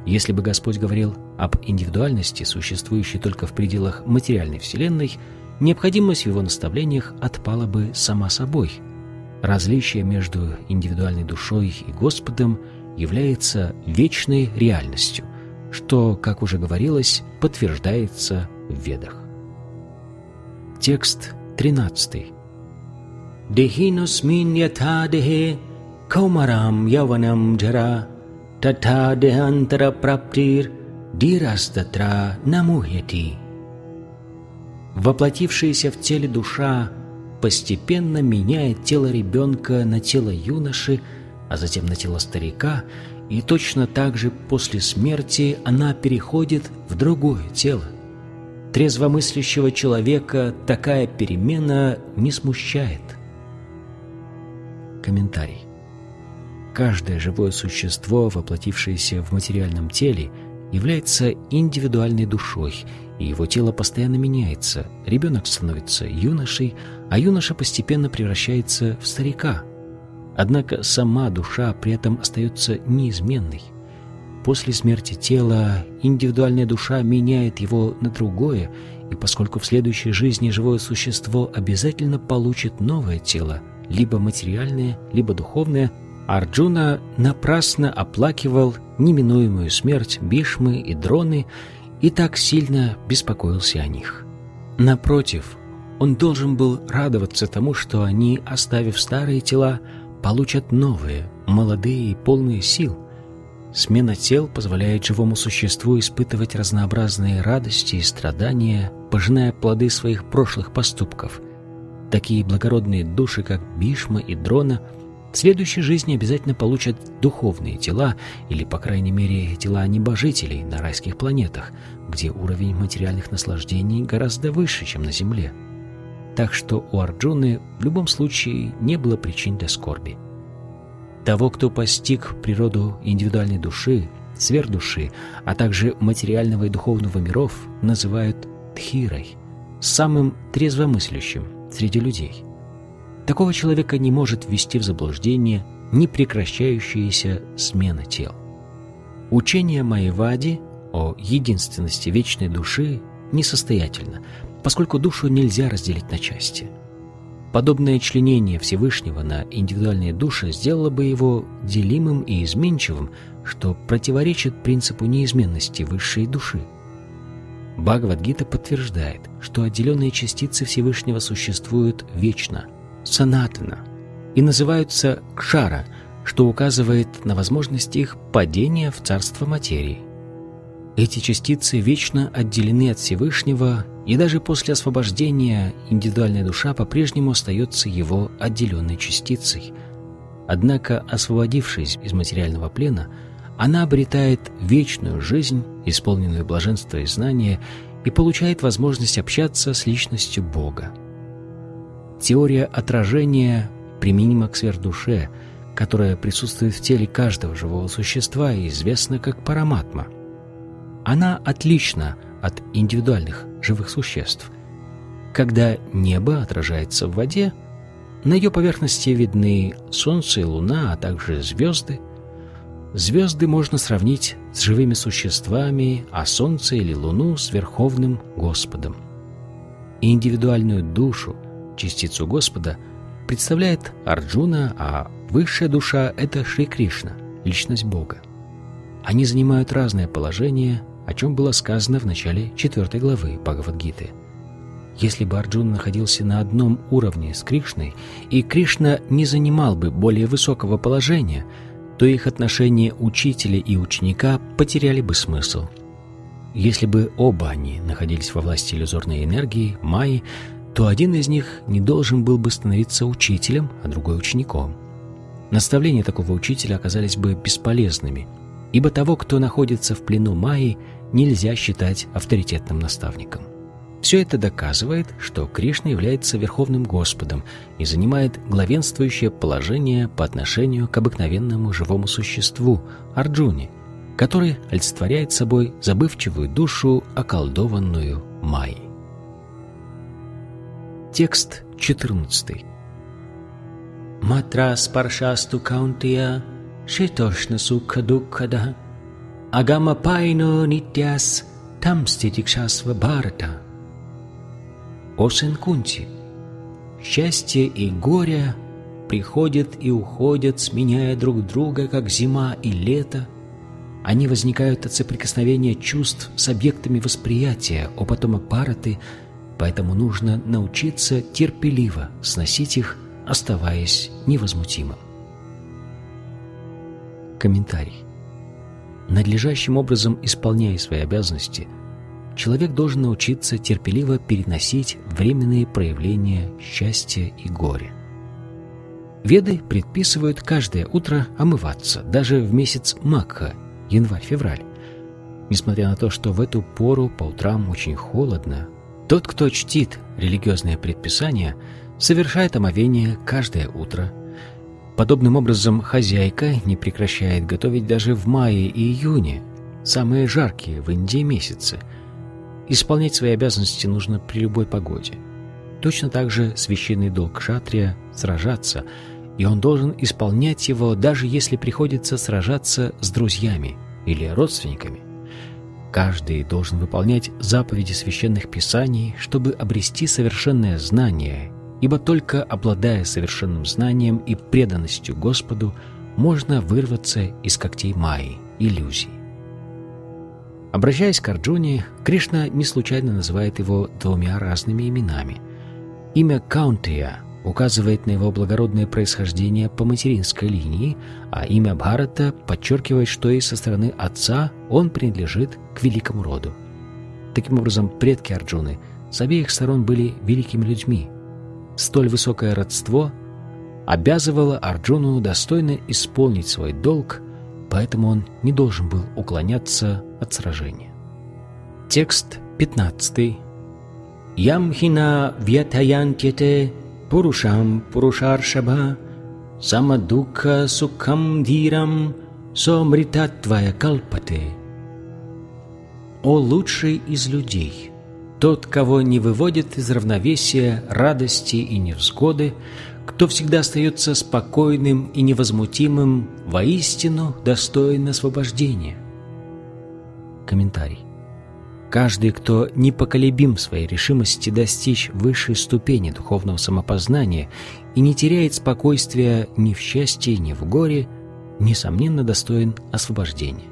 Если бы Господь говорил об индивидуальности, существующей только в пределах материальной Вселенной, необходимость в его наставлениях отпала бы сама собой – Различие между индивидуальной душой и Господом является вечной реальностью, что, как уже говорилось, подтверждается в Ведах. Текст 13. Дехинусмин ятха дехе каумарам яванам джара татха дехантара праптир дирастатра намухяти. Воплотившаяся в теле душа постепенно меняет тело ребенка на тело юноши, а затем на тело старика, и точно так же после смерти она переходит в другое тело. Трезвомыслящего человека такая перемена не смущает. Комментарий. Каждое живое существо, воплотившееся в материальном теле, является индивидуальной душой, и его тело постоянно меняется. Ребенок становится юношей, а юноша постепенно превращается в старика. Однако сама душа при этом остается неизменной. После смерти тела индивидуальная душа меняет его на другое, и поскольку в следующей жизни живое существо обязательно получит новое тело, либо материальное, либо духовное, Арджуна напрасно оплакивал неминуемую смерть Бишмы и Дроны и так сильно беспокоился о них. Напротив, он должен был радоваться тому, что они, оставив старые тела, получат новые, молодые и полные сил. Смена тел позволяет живому существу испытывать разнообразные радости и страдания, пожиная плоды своих прошлых поступков. Такие благородные души, как Бишма и Дрона, в следующей жизни обязательно получат духовные тела, или, по крайней мере, тела небожителей на райских планетах, где уровень материальных наслаждений гораздо выше, чем на Земле так что у Арджуны в любом случае не было причин для скорби. Того, кто постиг природу индивидуальной души, сверхдуши, а также материального и духовного миров, называют Тхирой, самым трезвомыслящим среди людей. Такого человека не может ввести в заблуждение непрекращающаяся смена тел. Учение Майвади о единственности вечной души несостоятельно, поскольку душу нельзя разделить на части. Подобное членение Всевышнего на индивидуальные души сделало бы его делимым и изменчивым, что противоречит принципу неизменности высшей души. Бхагавадгита подтверждает, что отделенные частицы Всевышнего существуют вечно, санатана, и называются кшара, что указывает на возможность их падения в царство материи. Эти частицы вечно отделены от Всевышнего и даже после освобождения индивидуальная душа по-прежнему остается его отделенной частицей. Однако, освободившись из материального плена, она обретает вечную жизнь, исполненную блаженства и знания, и получает возможность общаться с личностью Бога. Теория отражения применима к сверхдуше, которая присутствует в теле каждого живого существа и известна как параматма. Она отлична от индивидуальных живых существ. Когда небо отражается в воде, на ее поверхности видны Солнце и Луна, а также звезды. Звезды можно сравнить с живыми существами, а Солнце или Луну с Верховным Господом. Индивидуальную душу, частицу Господа, представляет Арджуна, а высшая душа — это Шри Кришна, личность Бога. Они занимают разное положение о чем было сказано в начале 4 главы Бхагавадгиты. Если бы Арджуна находился на одном уровне с Кришной, и Кришна не занимал бы более высокого положения, то их отношения учителя и ученика потеряли бы смысл. Если бы оба они находились во власти иллюзорной энергии, майи, то один из них не должен был бы становиться учителем, а другой учеником. Наставления такого учителя оказались бы бесполезными, ибо того, кто находится в плену майи, нельзя считать авторитетным наставником. Все это доказывает, что Кришна является Верховным Господом и занимает главенствующее положение по отношению к обыкновенному живому существу Арджуне, который олицетворяет собой забывчивую душу, околдованную Майей. Текст 14. Матра спаршасту каунтия шитошна сукха дукхада агама пайно нитяс ститикшасва бхарата. О сын Кунти, счастье и горе приходят и уходят, сменяя друг друга, как зима и лето. Они возникают от соприкосновения чувств с объектами восприятия, о потомок Параты, поэтому нужно научиться терпеливо сносить их, оставаясь невозмутимым. Комментарий. Надлежащим образом исполняя свои обязанности – человек должен научиться терпеливо переносить временные проявления счастья и горя. Веды предписывают каждое утро омываться, даже в месяц Макха, январь-февраль. Несмотря на то, что в эту пору по утрам очень холодно, тот, кто чтит религиозные предписания, совершает омовение каждое утро. Подобным образом хозяйка не прекращает готовить даже в мае и июне, самые жаркие в Индии месяцы – Исполнять свои обязанности нужно при любой погоде. Точно так же священный долг шатрия – сражаться, и он должен исполнять его, даже если приходится сражаться с друзьями или родственниками. Каждый должен выполнять заповеди священных писаний, чтобы обрести совершенное знание, ибо только обладая совершенным знанием и преданностью Господу, можно вырваться из когтей Майи, иллюзий. Обращаясь к Арджуне, Кришна не случайно называет его двумя разными именами. Имя Каунтия указывает на его благородное происхождение по материнской линии, а имя Бхарата подчеркивает, что и со стороны отца он принадлежит к великому роду. Таким образом, предки Арджуны с обеих сторон были великими людьми. Столь высокое родство обязывало Арджуну достойно исполнить свой долг – поэтому он не должен был уклоняться от сражения. Текст 15. Ямхина вьятаянтьете пурушам пурушаршаба самадука сукхам дирам сомритатвая калпате. О лучший из людей, тот, кого не выводит из равновесия радости и невзгоды, кто всегда остается спокойным и невозмутимым, воистину достоин освобождения. Комментарий. Каждый, кто непоколебим в своей решимости достичь высшей ступени духовного самопознания и не теряет спокойствия ни в счастье, ни в горе, несомненно достоин освобождения.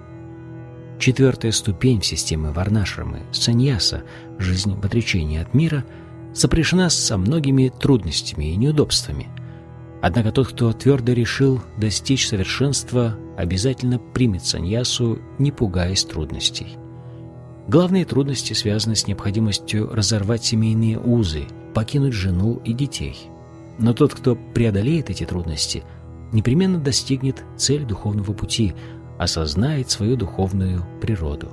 Четвертая ступень в системе Варнашрамы, саньяса, жизнь в отречении от мира – сопряжена со многими трудностями и неудобствами. Однако тот, кто твердо решил достичь совершенства, обязательно примет саньясу, не пугаясь трудностей. Главные трудности связаны с необходимостью разорвать семейные узы, покинуть жену и детей. Но тот, кто преодолеет эти трудности, непременно достигнет цели духовного пути, осознает свою духовную природу.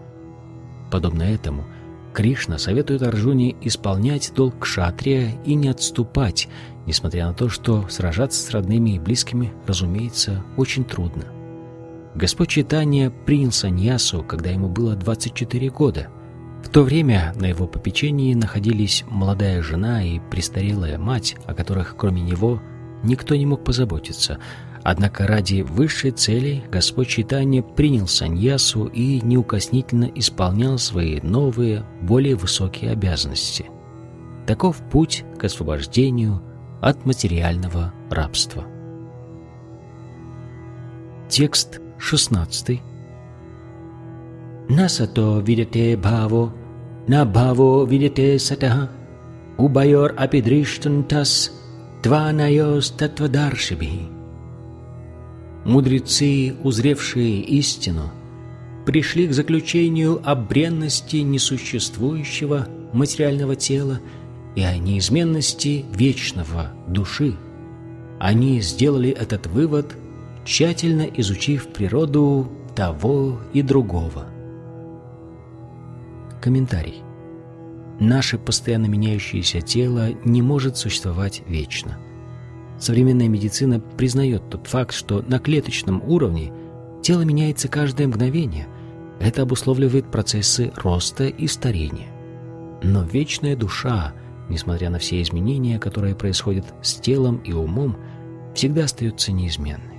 Подобно этому – Кришна советует Арджуне исполнять долг кшатрия и не отступать, несмотря на то, что сражаться с родными и близкими, разумеется, очень трудно. Господь Читания принял саньясу, когда ему было 24 года. В то время на его попечении находились молодая жена и престарелая мать, о которых кроме него никто не мог позаботиться – Однако ради высшей цели Господь Читания принял саньясу и неукоснительно исполнял свои новые, более высокие обязанности. Таков путь к освобождению от материального рабства. Текст 16. Насато видите бхаво, на бхаво видите сатаха, убайор апидриштунтас, тванайос татвадаршибхи. Мудрецы, узревшие истину, пришли к заключению о бренности несуществующего материального тела и о неизменности вечного души. Они сделали этот вывод, тщательно изучив природу того и другого. Комментарий. Наше постоянно меняющееся тело не может существовать вечно. Современная медицина признает тот факт, что на клеточном уровне тело меняется каждое мгновение. Это обусловливает процессы роста и старения. Но вечная душа, несмотря на все изменения, которые происходят с телом и умом, всегда остается неизменной.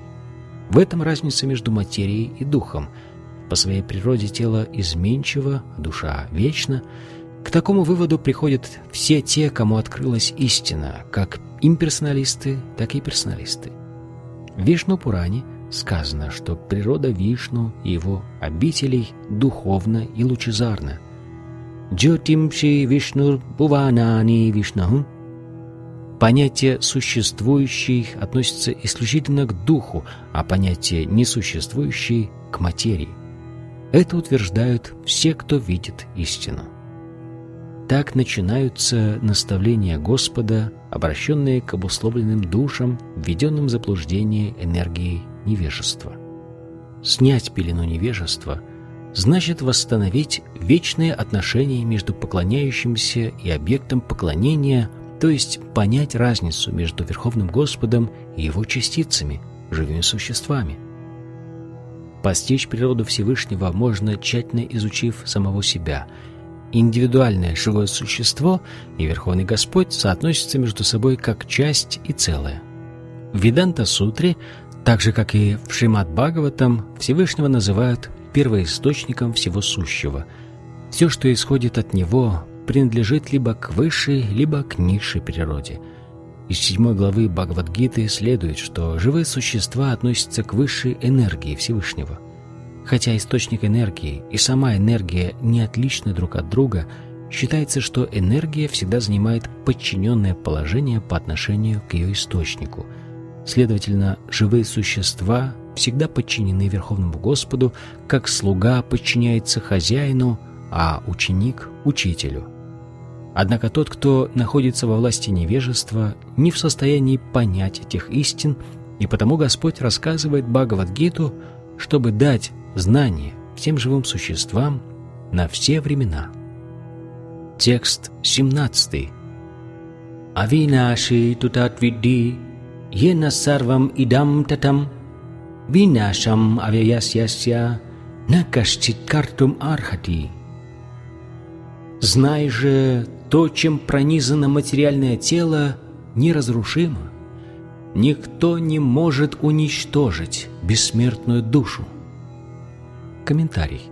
В этом разница между материей и духом. По своей природе тело изменчиво, душа вечна. К такому выводу приходят все те, кому открылась истина, как имперсоналисты, так и персоналисты. В Вишну Пуране сказано, что природа Вишну и его обителей духовна и лучезарна. Джотимши Вишнур Буванани Вишнаху Понятие «существующий» относится исключительно к духу, а понятие «несуществующий» — к материи. Это утверждают все, кто видит истину. Так начинаются наставления Господа, обращенные к обусловленным душам, введенным в заблуждение энергией невежества. Снять пелену невежества значит восстановить вечные отношения между поклоняющимся и объектом поклонения – то есть понять разницу между Верховным Господом и Его частицами, живыми существами. Постичь природу Всевышнего можно, тщательно изучив самого себя. Индивидуальное живое существо и Верховный Господь соотносятся между собой как часть и целое. В Веданта-сутре, так же как и в Шримад Бхагаватам, Всевышнего называют первоисточником всего сущего. Все, что исходит от Него, принадлежит либо к высшей, либо к низшей природе. Из седьмой главы Бхагавадгиты следует, что живые существа относятся к высшей энергии Всевышнего. Хотя источник энергии и сама энергия не отличны друг от друга, считается, что энергия всегда занимает подчиненное положение по отношению к ее источнику. Следовательно, живые существа всегда подчинены Верховному Господу, как слуга подчиняется хозяину, а ученик – учителю – Однако тот, кто находится во власти невежества, не в состоянии понять этих истин, и потому Господь рассказывает Бхагавадгиту, чтобы дать знание всем живым существам на все времена. Текст 17. Авинаши тутат види, ена сарвам идам татам, винашам авяясьяся, накашчит картум архати. Знай же, то, чем пронизано материальное тело, неразрушимо. Никто не может уничтожить бессмертную душу. Комментарий.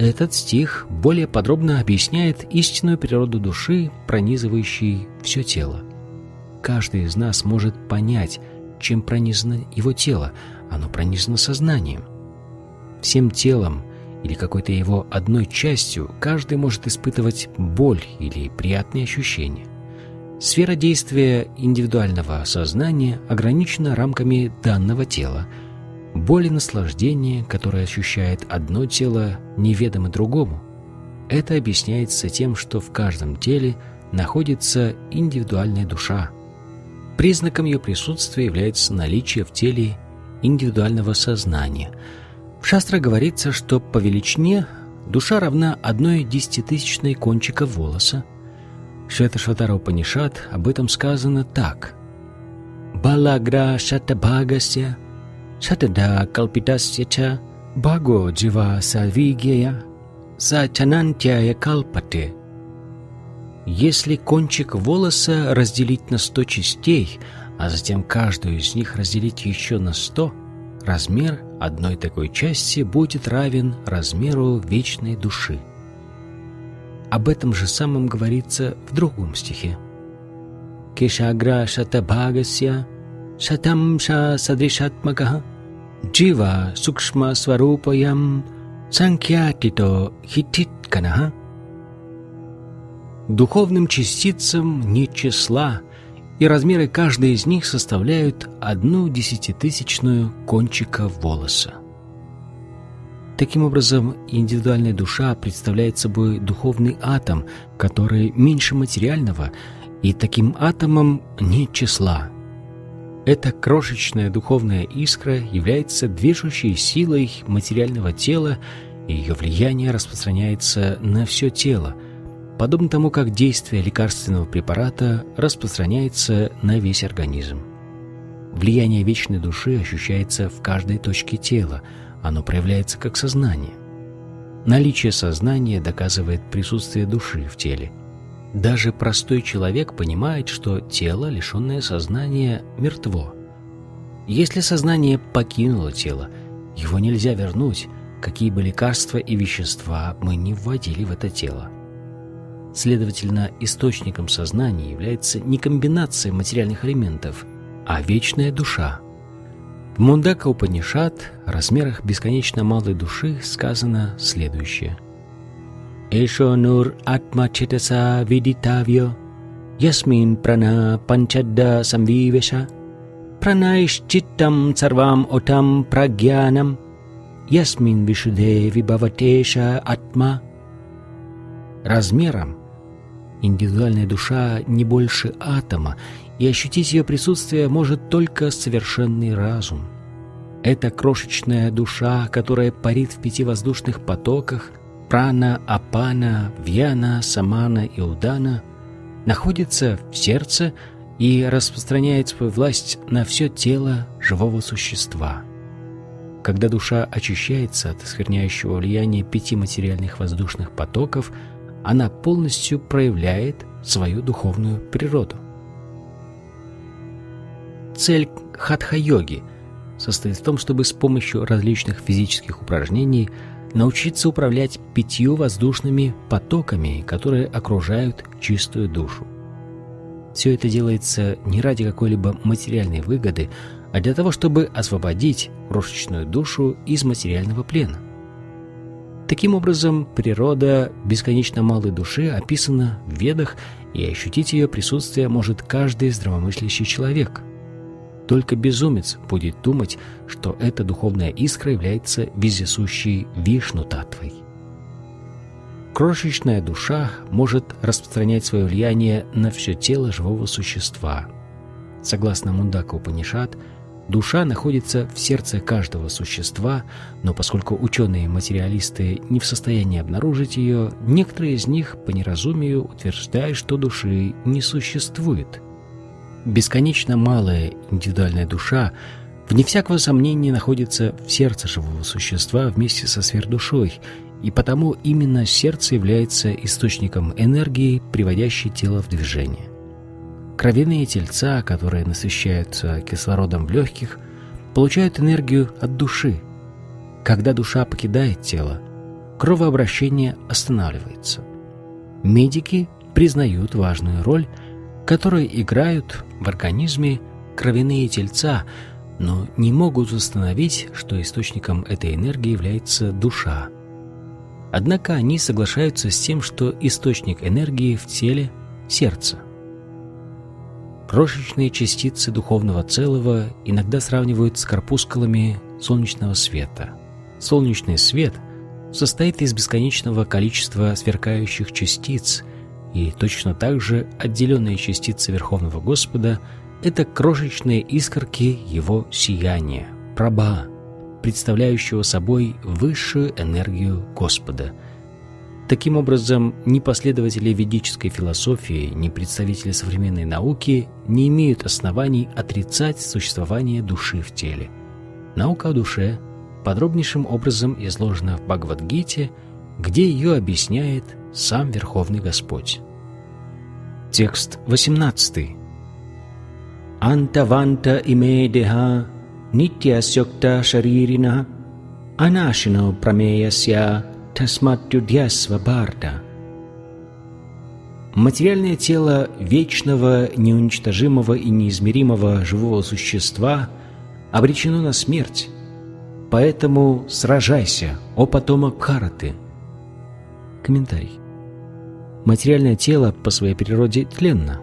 Этот стих более подробно объясняет истинную природу души, пронизывающей все тело. Каждый из нас может понять, чем пронизано его тело. Оно пронизано сознанием. Всем телом или какой-то его одной частью, каждый может испытывать боль или приятные ощущения. Сфера действия индивидуального сознания ограничена рамками данного тела. Боль и наслаждение, которое ощущает одно тело, неведомы другому. Это объясняется тем, что в каждом теле находится индивидуальная душа. Признаком ее присутствия является наличие в теле индивидуального сознания – в шастре говорится, что по величине душа равна одной десятитысячной кончика волоса. Шветашватара Упанишат об этом сказано так. Балагра шатабхагася шатада калпитасya ча бхаго джива савигея сачанантяя калпате. Если кончик волоса разделить на сто частей, а затем каждую из них разделить еще на сто – Размер одной такой части будет равен размеру вечной души. Об этом же самом говорится в другом стихе. Кешагра шатабхагасya садришатмака джива сукшма сварупаям санкьятито хититканаха. Духовным частицам нет числа, и размеры каждой из них составляют одну десятитысячную кончика волоса. Таким образом, индивидуальная душа представляет собой духовный атом, который меньше материального, и таким атомом нет числа. Эта крошечная духовная искра является движущей силой материального тела, и ее влияние распространяется на все тело – подобно тому, как действие лекарственного препарата распространяется на весь организм. Влияние вечной души ощущается в каждой точке тела, оно проявляется как сознание. Наличие сознания доказывает присутствие души в теле. Даже простой человек понимает, что тело, лишенное сознания, мертво. Если сознание покинуло тело, его нельзя вернуть, какие бы лекарства и вещества мы не вводили в это тело. Следовательно, источником сознания является не комбинация материальных элементов, а вечная душа. В Мундака Упанишат о размерах бесконечно малой души сказано следующее. «Эшо нур атма четаса видитавьо, ясмин прана панчадда самвивеша, пранаишчиттам сарвам отам прагьянам, ясмин вишуде вибаватеша атма». Размером Индивидуальная душа не больше атома, и ощутить ее присутствие может только совершенный разум. Это крошечная душа, которая парит в пяти воздушных потоках прана, апана, вьяна, самана и удана, находится в сердце и распространяет свою власть на все тело живого существа. Когда душа очищается от оскверняющего влияния пяти материальных воздушных потоков – она полностью проявляет свою духовную природу. Цель хатха-йоги состоит в том, чтобы с помощью различных физических упражнений научиться управлять пятью воздушными потоками, которые окружают чистую душу. Все это делается не ради какой-либо материальной выгоды, а для того, чтобы освободить крошечную душу из материального плена. Таким образом, природа бесконечно малой души описана в Ведах, и ощутить ее присутствие может каждый здравомыслящий человек. Только безумец будет думать, что эта духовная искра является вездесущей Вишну-татвой. Крошечная душа может распространять свое влияние на все тело живого существа. Согласно Мундака Упанишат, Душа находится в сердце каждого существа, но поскольку ученые-материалисты не в состоянии обнаружить ее, некоторые из них по неразумию утверждают, что души не существует. Бесконечно малая индивидуальная душа вне всякого сомнения находится в сердце живого существа вместе со сверхдушой, и потому именно сердце является источником энергии, приводящей тело в движение. Кровяные тельца, которые насыщаются кислородом в легких, получают энергию от души. Когда душа покидает тело, кровообращение останавливается. Медики признают важную роль, которую играют в организме кровяные тельца, но не могут установить, что источником этой энергии является душа. Однако они соглашаются с тем, что источник энергии в теле – сердце. Крошечные частицы духовного целого иногда сравнивают с корпускулами солнечного света. Солнечный свет состоит из бесконечного количества сверкающих частиц, и точно так же отделенные частицы Верховного Господа — это крошечные искорки Его сияния, праба, представляющего собой высшую энергию Господа — Таким образом, ни последователи ведической философии, ни представители современной науки не имеют оснований отрицать существование души в теле. Наука о душе подробнейшим образом изложена в Бхагавадгите, где ее объясняет сам Верховный Господь. Текст 18. Антаванта име деха нитья сёкта шаририна анашино прамеяся тасматтюдьясва барда. Материальное тело вечного, неуничтожимого и неизмеримого живого существа обречено на смерть, поэтому сражайся, о потомок Бхараты. Комментарий. Материальное тело по своей природе тленно.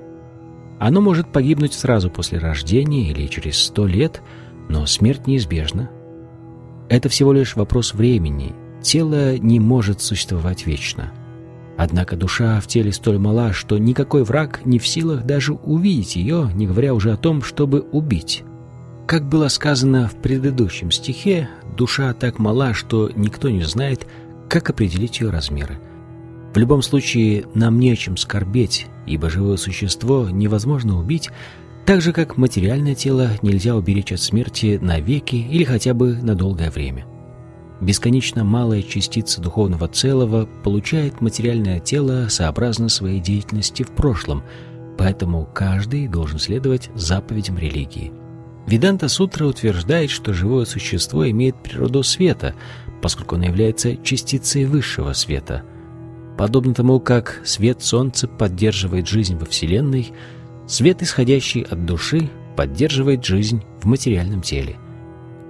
Оно может погибнуть сразу после рождения или через сто лет, но смерть неизбежна. Это всего лишь вопрос времени. Тело не может существовать вечно. Однако душа в теле столь мала, что никакой враг не в силах даже увидеть ее, не говоря уже о том, чтобы убить. Как было сказано в предыдущем стихе, душа так мала, что никто не знает, как определить ее размеры. В любом случае, нам не о чем скорбеть, ибо живое существо невозможно убить, так же, как материальное тело нельзя уберечь от смерти навеки или хотя бы на долгое время. Бесконечно малая частица духовного целого получает материальное тело сообразно своей деятельности в прошлом, поэтому каждый должен следовать заповедям религии. Веданта Сутра утверждает, что живое существо имеет природу света, поскольку оно является частицей высшего света. Подобно тому, как свет Солнца поддерживает жизнь во Вселенной – Свет, исходящий от души, поддерживает жизнь в материальном теле.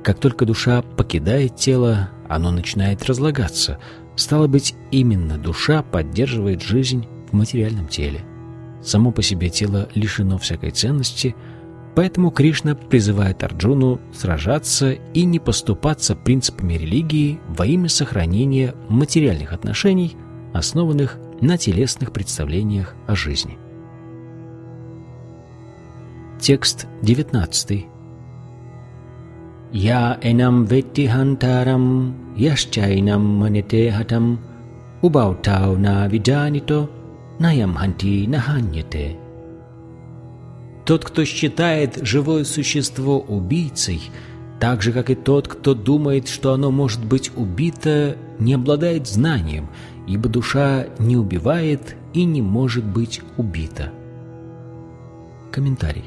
Как только душа покидает тело, оно начинает разлагаться. Стало быть, именно душа поддерживает жизнь в материальном теле. Само по себе тело лишено всякой ценности, поэтому Кришна призывает Арджуну сражаться и не поступаться принципами религии во имя сохранения материальных отношений, основанных на телесных представлениях о жизни. Текст 19. Я энам ветти хантарам, яшчайнам манете хатам, убаутау на виданито, наям ханти наханьете. Тот, кто считает живое существо убийцей, так же, как и тот, кто думает, что оно может быть убито, не обладает знанием, ибо душа не убивает и не может быть убита. Комментарий.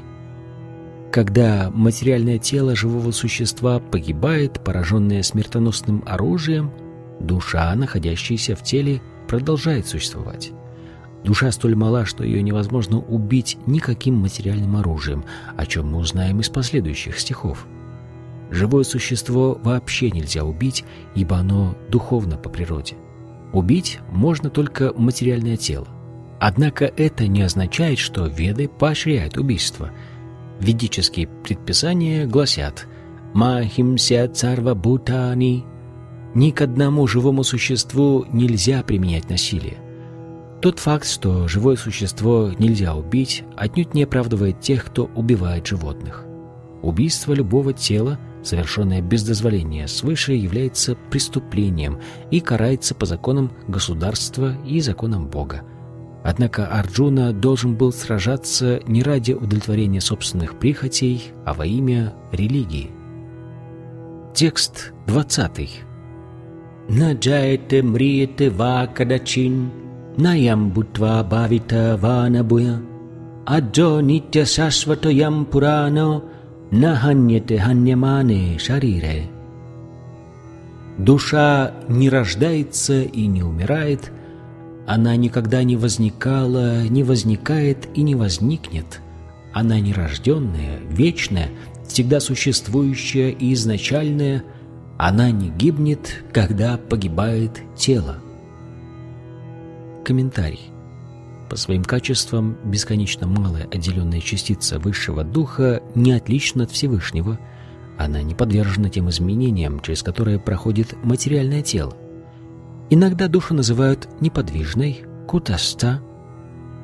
Когда материальное тело живого существа погибает, пораженное смертоносным оружием, душа, находящаяся в теле, продолжает существовать. Душа столь мала, что ее невозможно убить никаким материальным оружием, о чем мы узнаем из последующих стихов. Живое существо вообще нельзя убить, ибо оно духовно по природе. Убить можно только материальное тело. Однако это не означает, что веды поощряют убийство – Ведические предписания гласят «Махимся царва бутани» Ни к одному живому существу нельзя применять насилие. Тот факт, что живое существо нельзя убить, отнюдь не оправдывает тех, кто убивает животных. Убийство любого тела, совершенное без дозволения свыше, является преступлением и карается по законам государства и законам Бога. Однако Арджуна должен был сражаться не ради удовлетворения собственных прихотей, а во имя религии. Текст 20. Наджаете мриете ва кадачин, наям бутва бавита ванабуя, аджо нитя сашвато ям пурано, наханьете ханьямане шарире. Душа не рождается и не умирает – она никогда не возникала, не возникает и не возникнет. Она нерожденная, вечная, всегда существующая и изначальная. Она не гибнет, когда погибает тело. Комментарий. По своим качествам бесконечно малая отделенная частица высшего духа не отлична от Всевышнего. Она не подвержена тем изменениям, через которые проходит материальное тело. Иногда душу называют неподвижной, кутаста.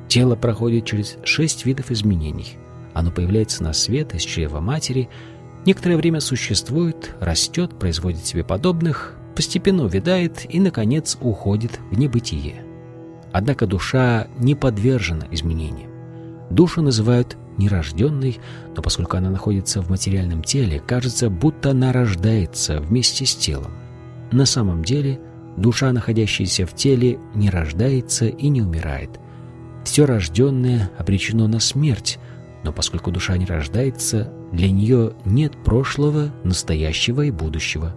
Тело проходит через шесть видов изменений. Оно появляется на свет из чрева матери, некоторое время существует, растет, производит себе подобных, постепенно увядает и, наконец, уходит в небытие. Однако душа не подвержена изменениям. Душу называют нерожденной, но поскольку она находится в материальном теле, кажется, будто она рождается вместе с телом. На самом деле – Душа, находящаяся в теле, не рождается и не умирает. Все рожденное обречено на смерть, но поскольку душа не рождается, для нее нет прошлого, настоящего и будущего.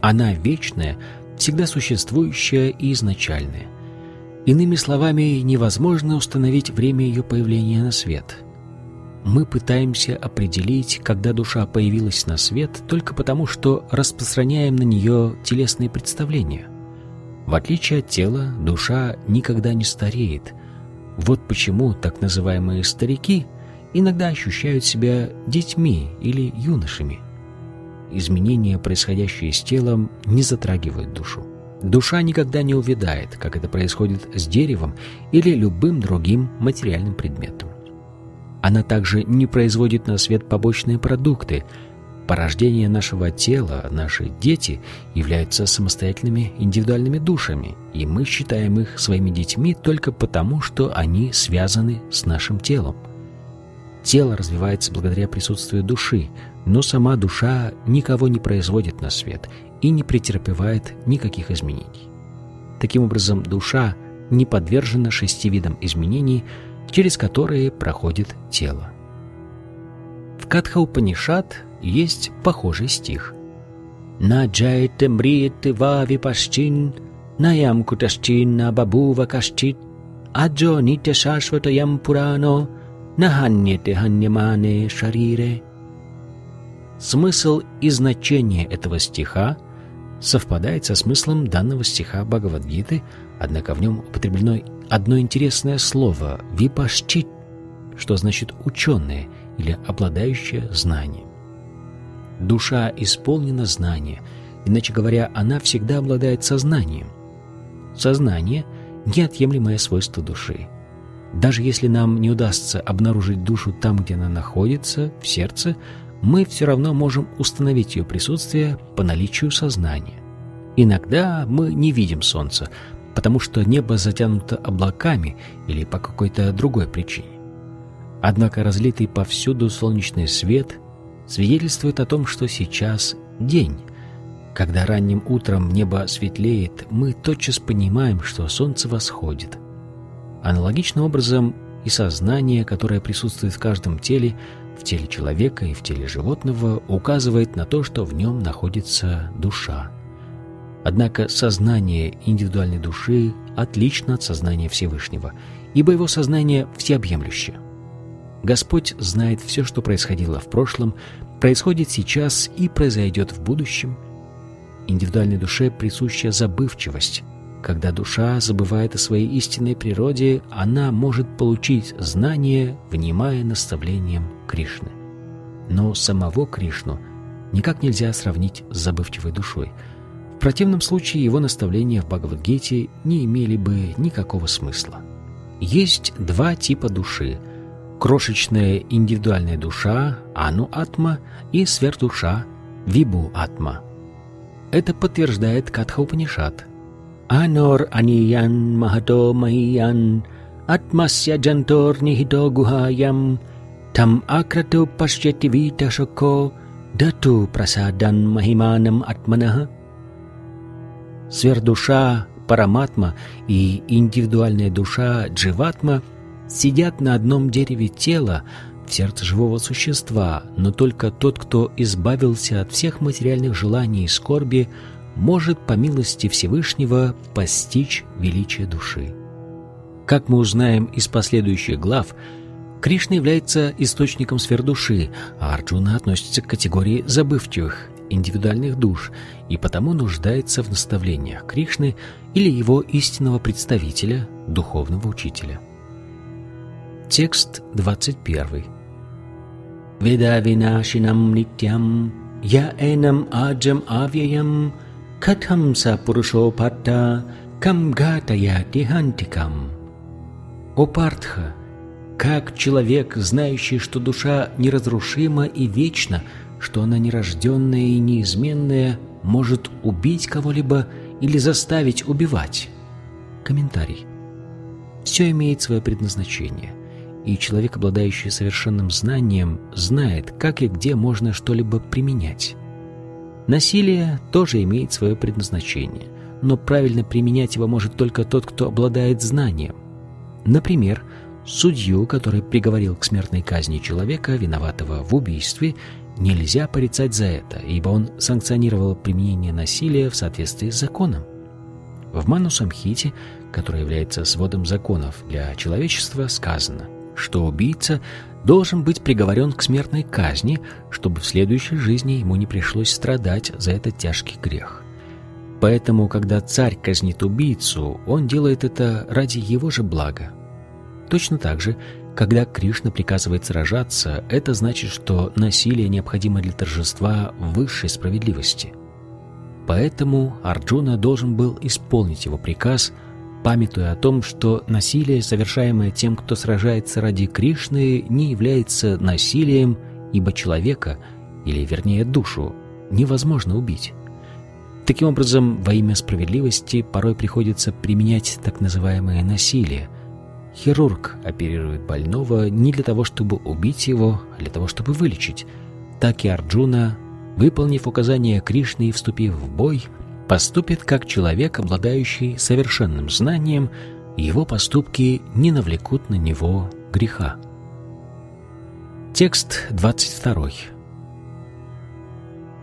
Она вечная, всегда существующая и изначальная. Иными словами, невозможно установить время ее появления на свет. Мы пытаемся определить, когда душа появилась на свет, только потому, что распространяем на нее телесные представления – в отличие от тела, душа никогда не стареет. Вот почему так называемые старики иногда ощущают себя детьми или юношами. Изменения, происходящие с телом, не затрагивают душу. Душа никогда не увядает, как это происходит с деревом или любым другим материальным предметом. Она также не производит на свет побочные продукты. Порождение нашего тела, наши дети являются самостоятельными индивидуальными душами, и мы считаем их своими детьми только потому, что они связаны с нашим телом. Тело развивается благодаря присутствию души, но сама душа никого не производит на свет и не претерпевает никаких изменений. Таким образом, душа не подвержена шести видам изменений, через которые проходит тело. В Катха-Упанишат есть похожий стих. «На джайте мриете ва випашчин, наям куташчин на бабува кашчит, аджо нитя шашватаям пурано, наханьете ханьямане шарире». Смысл и значение этого стиха совпадает со смыслом данного стиха Бхагавадгиты, однако в нем употреблено одно интересное слово «випашчит», что значит «ученые» или «обладающие знанием». Душа исполнена знания, иначе говоря, она всегда обладает сознанием. Сознание – неотъемлемое свойство души. Даже если нам не удастся обнаружить душу там, где она находится, в сердце – мы все равно можем установить ее присутствие по наличию сознания. Иногда мы не видим Солнца, потому что небо затянуто облаками или по какой-то другой причине. Однако разлитый повсюду солнечный свет свидетельствует о том, что сейчас день. Когда ранним утром небо светлеет, мы тотчас понимаем, что солнце восходит. Аналогичным образом и сознание, которое присутствует в каждом теле, в теле человека и в теле животного указывает на то, что в нем находится душа. Однако сознание индивидуальной души отлично от сознания Всевышнего, ибо его сознание всеобъемлющее. Господь знает все, что происходило в прошлом, происходит сейчас и произойдет в будущем. Индивидуальной душе присуща забывчивость, когда душа забывает о своей истинной природе, она может получить знание, внимая наставлением Кришны. Но самого Кришну никак нельзя сравнить с забывчивой душой. В противном случае его наставления в Бхагавадгите не имели бы никакого смысла. Есть два типа души – крошечная индивидуальная душа – Ану-Атма и сверхдуша – Вибу-Атма. Это подтверждает Катха-Упанишат – Anor aniyan mahato mahiyan atmasya jantor nihito guhayam tam akrato pasyati vita shoko дату прасадан махиманам атманаха. Сверхдуша Параматма и индивидуальная душа Дживатма сидят на одном дереве тела в сердце живого существа, но только тот, кто избавился от всех материальных желаний и скорби, может по милости Всевышнего постичь величие души. Как мы узнаем из последующих глав, Кришна является источником сфер души, а Арджуна относится к категории забывчивых, индивидуальных душ и потому нуждается в наставлениях Кришны или его истинного представителя, духовного учителя. Текст 21. Веда винашинам нитям, я энам аджам авьям, Катхам са пурушо кам гатаяти хантикам. О Партха, как человек, знающий, что душа неразрушима и вечна, что она нерожденная и неизменная, может убить кого-либо или заставить убивать? Комментарий. Все имеет свое предназначение, и человек, обладающий совершенным знанием, знает, как и где можно что-либо применять. Насилие тоже имеет свое предназначение, но правильно применять его может только тот, кто обладает знанием. Например, судью, который приговорил к смертной казни человека, виноватого в убийстве, нельзя порицать за это, ибо он санкционировал применение насилия в соответствии с законом. В Ману Самхите, который является сводом законов для человечества, сказано, что убийца должен быть приговорен к смертной казни, чтобы в следующей жизни ему не пришлось страдать за этот тяжкий грех. Поэтому, когда царь казнит убийцу, он делает это ради его же блага. Точно так же, Когда Кришна приказывает сражаться, это значит, что насилие необходимо для торжества высшей справедливости. Поэтому Арджуна должен был исполнить его приказ, памятуя о том, что насилие, совершаемое тем, кто сражается ради Кришны, не является насилием, ибо человека, или вернее душу, невозможно убить. Таким образом, во имя справедливости порой приходится применять так называемое насилие – Хирург оперирует больного не для того, чтобы убить его, а для того, чтобы вылечить. Так и Арджуна, выполнив указания Кришны и вступив в бой, поступит как человек, обладающий совершенным знанием, его поступки не навлекут на него греха. Текст 22.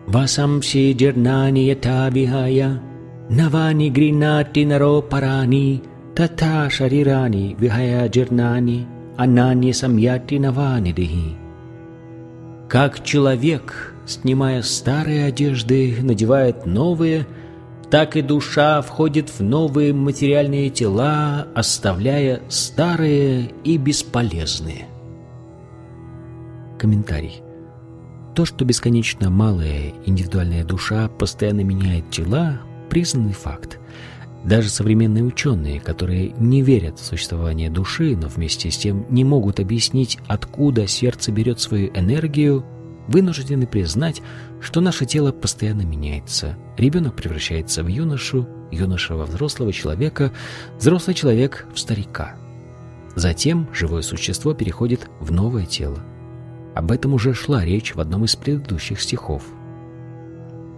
Васамси джернани ята вихая, навани гринати наро парани – तथा शरीरानि विहया जीर्णानि अन्नानि самьяти наванидихи. Как человек, снимая старые одежды, надевает новые, так и душа входит в новые материальные тела, оставляя старые и бесполезные. Комментарий. То, что бесконечно малая индивидуальная душа постоянно меняет тела, признанный факт. даже современные ученые, которые не верят в существование души, но вместе с тем не могут объяснить, откуда сердце берет свою энергию, вынуждены признать, что наше тело постоянно меняется. Ребенок превращается в юношу, юноша во взрослого человека, взрослый человек в старика. Затем живое существо переходит в новое тело. Об этом уже шла речь в одном из предыдущих стихов.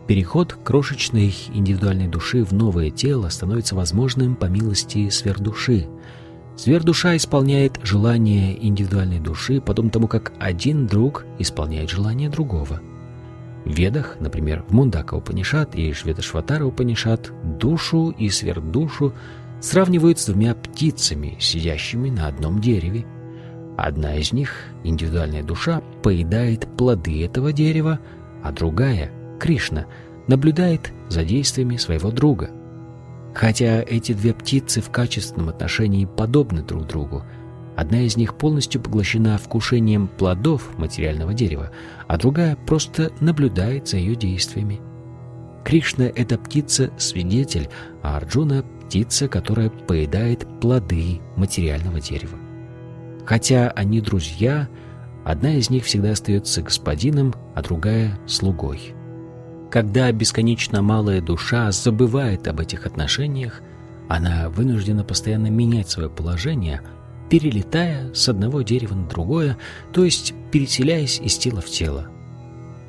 Переход крошечной индивидуальной души в новое тело становится возможным по милости сверхдуши. Сверхдуша исполняет желание индивидуальной души, подобно тому, как один друг исполняет желание другого. В Ведах, например, в Мундака Упанишат и Шветашватара Упанишат, душу и сверхдушу сравнивают с двумя птицами, сидящими на одном дереве. Одна из них, индивидуальная душа, поедает плоды этого дерева, а другая — Кришна наблюдает за действиями своего друга. Хотя эти две птицы в качественном отношении подобны друг другу, одна из них полностью поглощена вкушением плодов материального дерева, а другая просто наблюдает за ее действиями. Кришна — это птица-свидетель, а Арджуна — птица, которая поедает плоды материального дерева. Хотя они друзья, одна из них всегда остается господином, а другая — слугой. Когда бесконечно малая душа забывает об этих отношениях, она вынуждена постоянно менять свое положение, перелетая с одного дерева на другое, то есть переселяясь из тела в тело.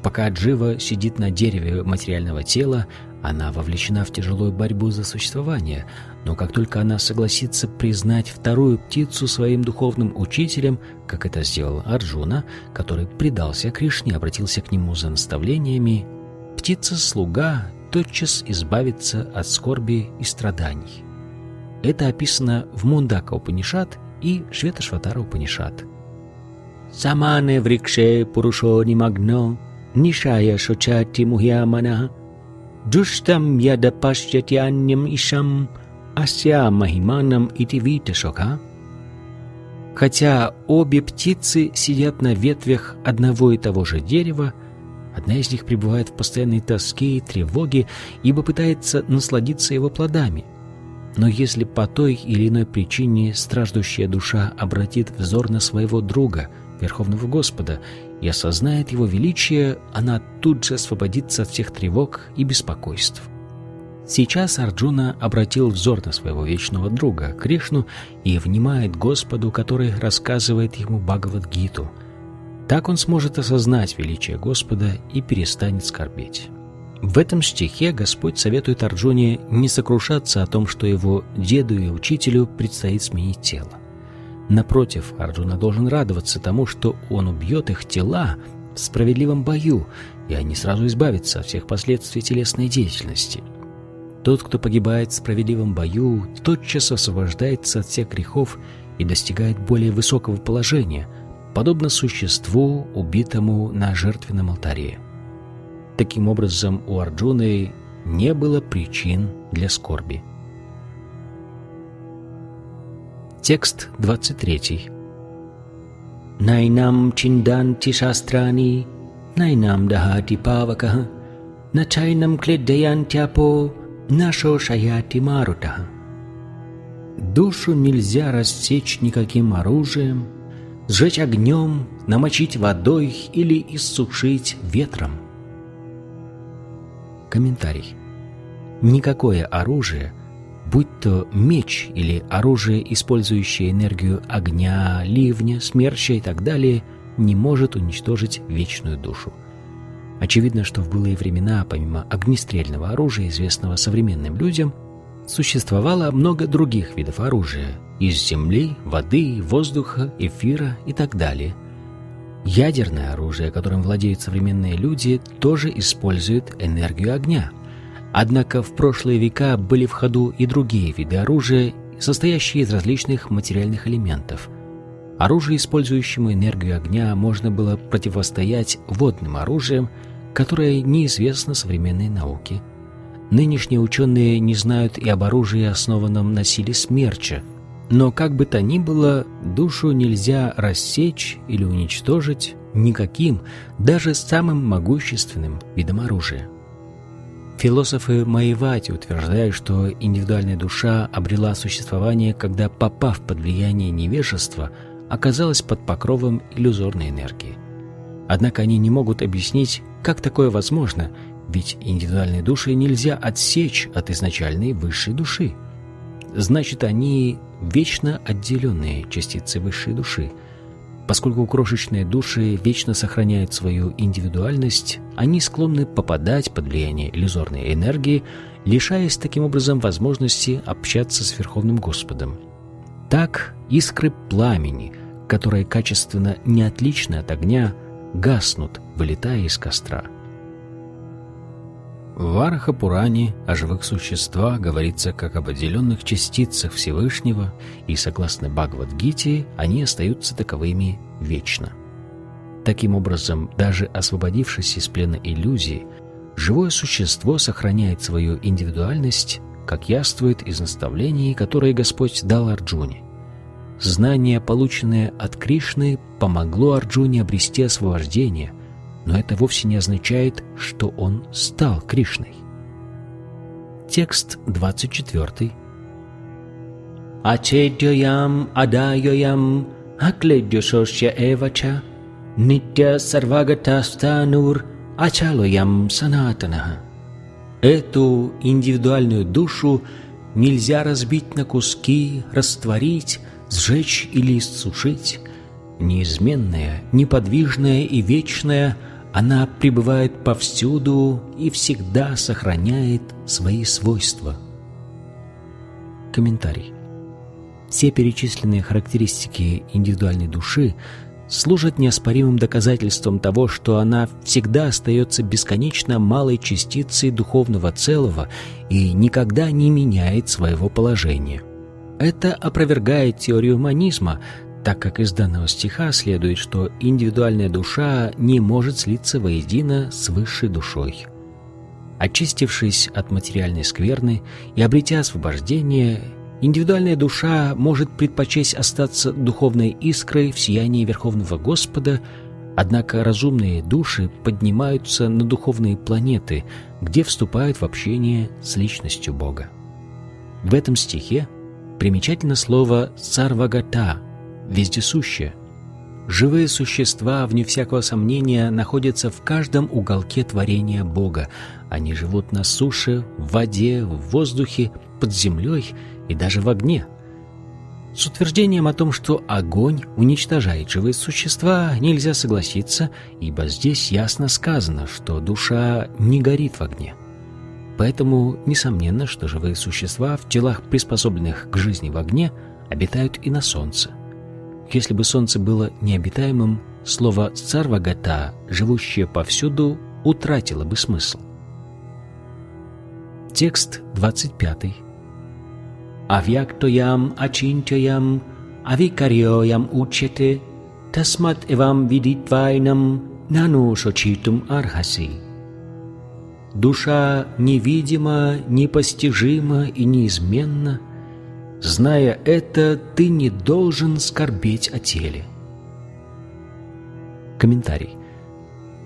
Пока Джива сидит на дереве материального тела, она вовлечена в тяжелую борьбу за существование, но как только она согласится признать вторую птицу своим духовным учителем, как это сделал Арджуна, который предался Кришне, обратился к нему за наставлениями, птица-слуга тотчас избавится от скорби и страданий. Это описано в Мундака Упанишат и Шветашватара Упанишат. Самане врикше пурушо нимагно, нишая шочати мухьямана, джуштам яда пашчатяням ишам, ася махиманам ити шока. Хотя обе птицы сидят на ветвях одного и того же дерева, Одна из них пребывает в постоянной тоске и тревоге, ибо пытается насладиться его плодами. Но если по той или иной причине страждущая душа обратит взор на своего друга, Верховного Господа, и осознает его величие, она тут же освободится от всех тревог и беспокойств. Сейчас Арджуна обратил взор на своего вечного друга, Кришну, и внимает Господу, который рассказывает ему Бхагавад-гиту – так он сможет осознать величие Господа и перестанет скорбеть. В этом стихе Господь советует Арджуне не сокрушаться о том, что его деду и учителю предстоит сменить тело. Напротив, Арджуна должен радоваться тому, что он убьет их тела в справедливом бою, и они сразу избавятся от всех последствий телесной деятельности. Тот, кто погибает в справедливом бою, тотчас освобождается от всех грехов и достигает более высокого положения – подобно существу, убитому на жертвенном алтаре. Таким образом, у Арджуны не было причин для скорби. Текст 23. Найнам чинданти шастрани, найнам дахати павакаха, начайнам кледдаянтяпо, нашо шаяти марутаха. Душу нельзя рассечь никаким оружием, сжечь огнем, намочить водой или иссушить ветром. Комментарий. Никакое оружие, будь то меч или оружие, использующее энергию огня, ливня, смерча и так далее, не может уничтожить вечную душу. Очевидно, что в былые времена, помимо огнестрельного оружия, известного современным людям, существовало много других видов оружия из земли, воды, воздуха, эфира и так далее. Ядерное оружие, которым владеют современные люди, тоже использует энергию огня. Однако в прошлые века были в ходу и другие виды оружия, состоящие из различных материальных элементов. Оружие, использующему энергию огня, можно было противостоять водным оружиям, которое неизвестно современной науке – Нынешние ученые не знают и об оружии, основанном на силе смерча. Но как бы то ни было, душу нельзя рассечь или уничтожить никаким, даже самым могущественным видом оружия. Философы Маевати утверждают, что индивидуальная душа обрела существование, когда, попав под влияние невежества, оказалась под покровом иллюзорной энергии. Однако они не могут объяснить, как такое возможно, ведь индивидуальные души нельзя отсечь от изначальной высшей души. Значит, они вечно отделенные частицы высшей души. Поскольку крошечные души вечно сохраняют свою индивидуальность, они склонны попадать под влияние иллюзорной энергии, лишаясь таким образом возможности общаться с Верховным Господом. Так искры пламени, которые качественно не отличны от огня, гаснут, вылетая из костра – в Варахапуране о живых существах говорится как об отделенных частицах Всевышнего, и, согласно Бхагавадгите, они остаются таковыми вечно. Таким образом, даже освободившись из плена иллюзии, живое существо сохраняет свою индивидуальность, как яствует из наставлений, которые Господь дал Арджуне. Знание, полученное от Кришны, помогло Арджуне обрести освобождение, но это вовсе не означает, что он стал Кришной. Текст 24. Ачедьоям адайоям акледьошошья эвача нитя сарвагатастанур ачалоям санатанаха. Эту индивидуальную душу нельзя разбить на куски, растворить, сжечь или иссушить. Неизменная, неподвижная и вечная – она пребывает повсюду и всегда сохраняет свои свойства. Комментарий. Все перечисленные характеристики индивидуальной души служат неоспоримым доказательством того, что она всегда остается бесконечно малой частицей духовного целого и никогда не меняет своего положения. Это опровергает теорию манизма, так как из данного стиха следует, что индивидуальная душа не может слиться воедино с высшей душой. Очистившись от материальной скверны и обретя освобождение, индивидуальная душа может предпочесть остаться духовной искрой в сиянии Верховного Господа, однако разумные души поднимаются на духовные планеты, где вступают в общение с личностью Бога. В этом стихе примечательно слово «сарвагата», вездесущее. Живые существа, вне всякого сомнения, находятся в каждом уголке творения Бога. Они живут на суше, в воде, в воздухе, под землей и даже в огне. С утверждением о том, что огонь уничтожает живые существа, нельзя согласиться, ибо здесь ясно сказано, что душа не горит в огне. Поэтому несомненно, что живые существа в телах, приспособленных к жизни в огне, обитают и на солнце. Если бы солнце было необитаемым, слово «сарвагата», живущее повсюду, утратило бы смысл. Текст 25. Авьяктоям ачинтоям авикарьоям учете тасмат эвам видитвайнам нану шочитум архаси. Душа невидима, непостижима и неизменна – Зная это, ты не должен скорбеть о теле. Комментарий.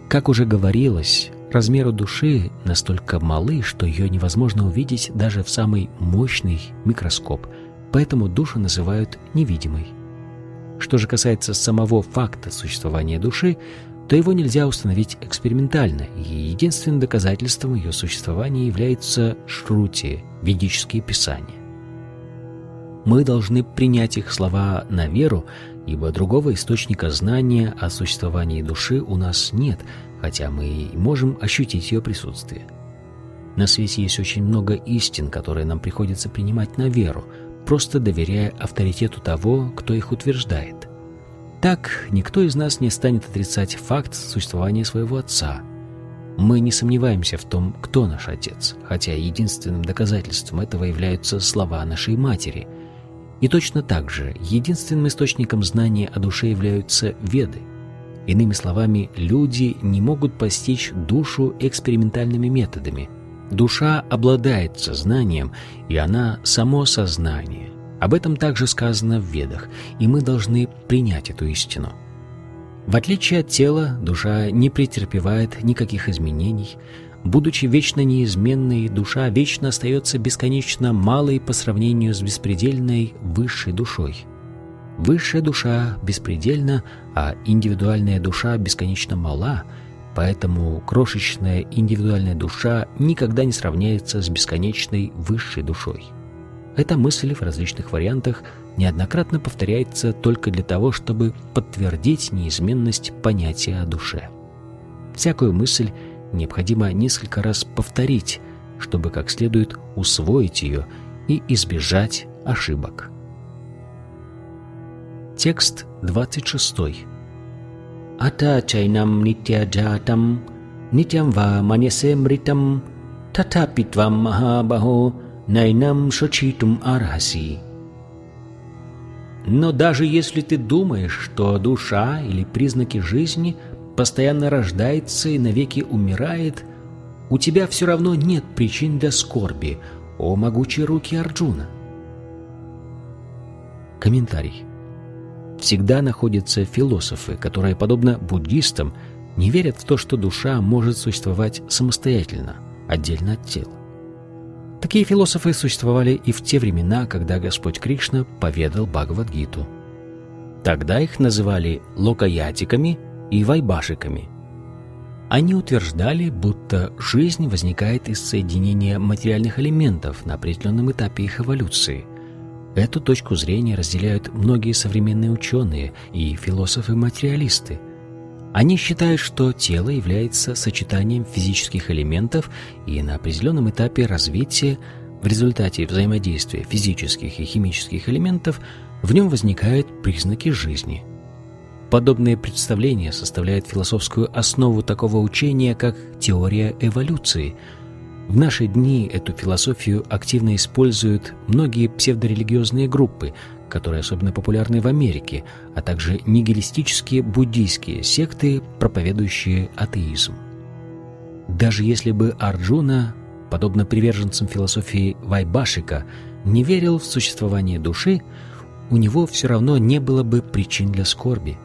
Как уже говорилось, размеры души настолько малы, что ее невозможно увидеть даже в самый мощный микроскоп, поэтому душу называют невидимой. Что же касается самого факта существования души, то его нельзя установить экспериментально, и единственным доказательством ее существования являются шрути, ведические писания. Мы должны принять их слова на веру, ибо другого источника знания о существовании души у нас нет, хотя мы можем ощутить ее присутствие. На свете есть очень много истин, которые нам приходится принимать на веру, просто доверяя авторитету того, кто их утверждает – так, никто из нас не станет отрицать факт существования своего отца. Мы не сомневаемся в том, кто наш отец, хотя единственным доказательством этого являются слова нашей матери. И точно так же единственным источником знания о душе являются веды. Иными словами, люди не могут постичь душу экспериментальными методами. Душа обладает сознанием, и она само сознание. Об этом также сказано в Ведах, и мы должны принять эту истину. В отличие от тела, душа не претерпевает никаких изменений. Будучи вечно неизменной, душа вечно остается бесконечно малой по сравнению с беспредельной высшей душой. Высшая душа беспредельна, а индивидуальная душа бесконечно мала, поэтому крошечная индивидуальная душа никогда не сравняется с бесконечной высшей душой. Эта мысль в различных вариантах неоднократно повторяется только для того, чтобы подтвердить неизменность понятия о душе. Всякую мысль необходимо несколько раз повторить, чтобы как следует усвоить ее и избежать ошибок. Текст 26. Ата чайнам нитя джатам, нитям ва маньясе мритам, татапитвам махабахо, найнам шочитум архаси. Но даже если ты думаешь, что душа или признаки жизни постоянно рождается и навеки умирает, у тебя все равно нет причин для скорби, о могучие руки Арджуна. Комментарий. Всегда находятся философы, которые, подобно буддистам, не верят в то, что душа может существовать самостоятельно, отдельно от тела. Такие философы существовали и в те времена, когда Господь Кришна поведал Бхагавадгиту. Тогда их называли локаятиками и вайбашиками. Они утверждали, будто жизнь возникает из соединения материальных элементов на определенном этапе их эволюции. Эту точку зрения разделяют многие современные ученые и философы-материалисты – они считают, что тело является сочетанием физических элементов и на определенном этапе развития в результате взаимодействия физических и химических элементов в нем возникают признаки жизни. Подобные представления составляют философскую основу такого учения, как теория эволюции. В наши дни эту философию активно используют многие псевдорелигиозные группы, которые особенно популярны в Америке, а также нигилистические буддийские секты, проповедующие атеизм. Даже если бы Арджуна, подобно приверженцам философии Вайбашика, не верил в существование души, у него все равно не было бы причин для скорби.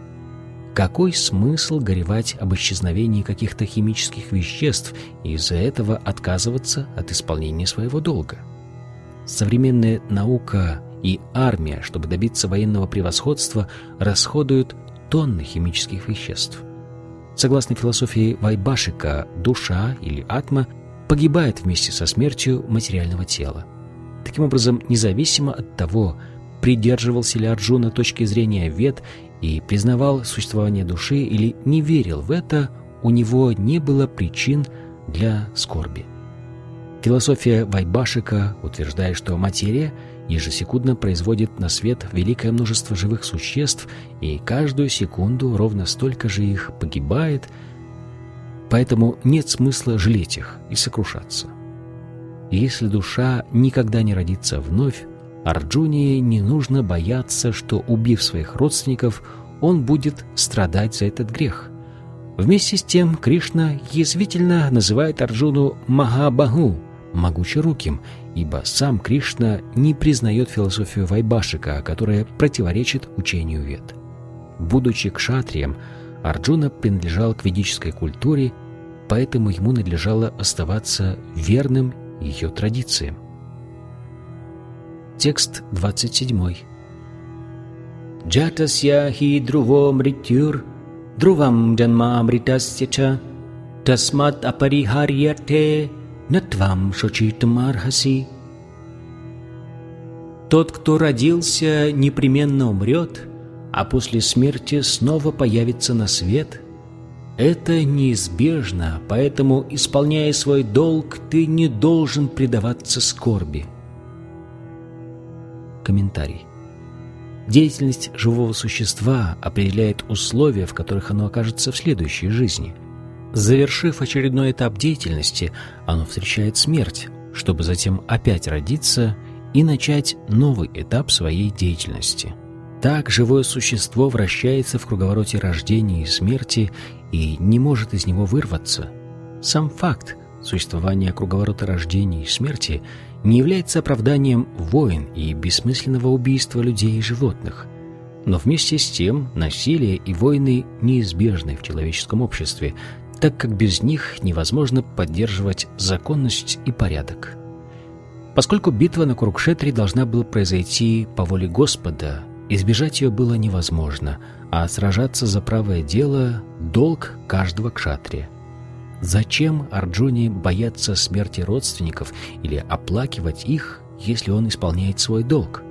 Какой смысл горевать об исчезновении каких-то химических веществ и из-за этого отказываться от исполнения своего долга? Современная наука и армия, чтобы добиться военного превосходства, расходуют тонны химических веществ. Согласно философии Вайбашика, душа или атма погибает вместе со смертью материального тела. Таким образом, независимо от того, придерживался ли Арджуна точки зрения вед и признавал существование души или не верил в это, у него не было причин для скорби. Философия Вайбашика утверждает, что материя – ежесекундно производит на свет великое множество живых существ, и каждую секунду ровно столько же их погибает, поэтому нет смысла жалеть их и сокрушаться. Если душа никогда не родится вновь, Арджуне не нужно бояться, что, убив своих родственников, он будет страдать за этот грех. Вместе с тем Кришна язвительно называет Арджуну Махабаху, могучеруким, ибо сам Кришна не признает философию Вайбашика, которая противоречит учению Вед. Будучи кшатрием, Арджуна принадлежал к ведической культуре, поэтому ему надлежало оставаться верным ее традициям. Текст 27. Джатасья хи друво мритюр, друвам джанмамритасья ча, тасмат апарихарьяте, натвам шочитамархаси. Тот, кто родился, непременно умрет, а после смерти снова появится на свет. Это неизбежно, поэтому, исполняя свой долг, ты не должен предаваться скорби. Комментарий. Деятельность живого существа определяет условия, в которых оно окажется в следующей жизни. Завершив очередной этап деятельности, оно встречает смерть, чтобы затем опять родиться и начать новый этап своей деятельности. Так живое существо вращается в круговороте рождения и смерти и не может из него вырваться. Сам факт существования круговорота рождения и смерти не является оправданием войн и бессмысленного убийства людей и животных. Но вместе с тем насилие и войны неизбежны в человеческом обществе, так как без них невозможно поддерживать законность и порядок. Поскольку битва на Курукшетре должна была произойти по воле Господа, избежать ее было невозможно, а сражаться за правое дело – долг каждого кшатрия. Зачем Арджуне бояться смерти родственников или оплакивать их, если он исполняет свой долг?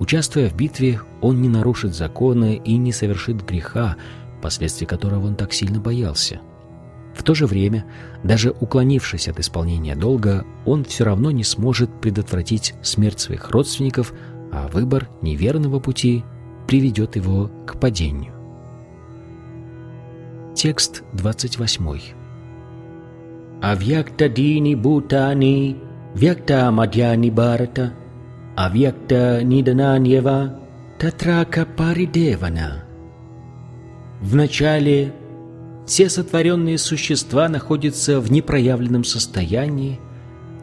Участвуя в битве, он не нарушит закона и не совершит греха, последствий которого он так сильно боялся – в то же время, даже уклонившись от исполнения долга, он все равно не сможет предотвратить смерть своих родственников, а выбор неверного пути приведет его к падению. Текст 28. Авьякта дини бутани, вьякта мадьяни барата, авьякта нидананьева, татрака паридевана. Вначале все сотворенные существа находятся в непроявленном состоянии,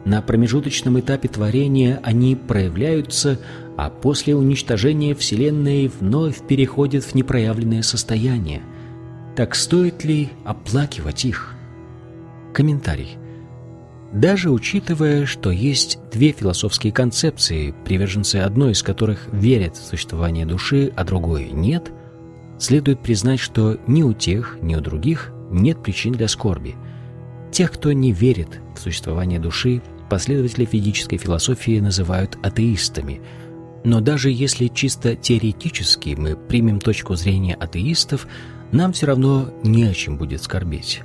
на промежуточном этапе творения они проявляются, а после уничтожения Вселенной вновь переходят в непроявленное состояние. Так стоит ли оплакивать их? Комментарий. Даже учитывая, что есть две философские концепции, приверженцы одной из которых верят в существование души, а другой нет – следует признать, что ни у тех, ни у других нет причин для скорби. Тех, кто не верит в существование души, последователи физической философии называют атеистами. Но даже если чисто теоретически мы примем точку зрения атеистов, нам все равно не о чем будет скорбеть.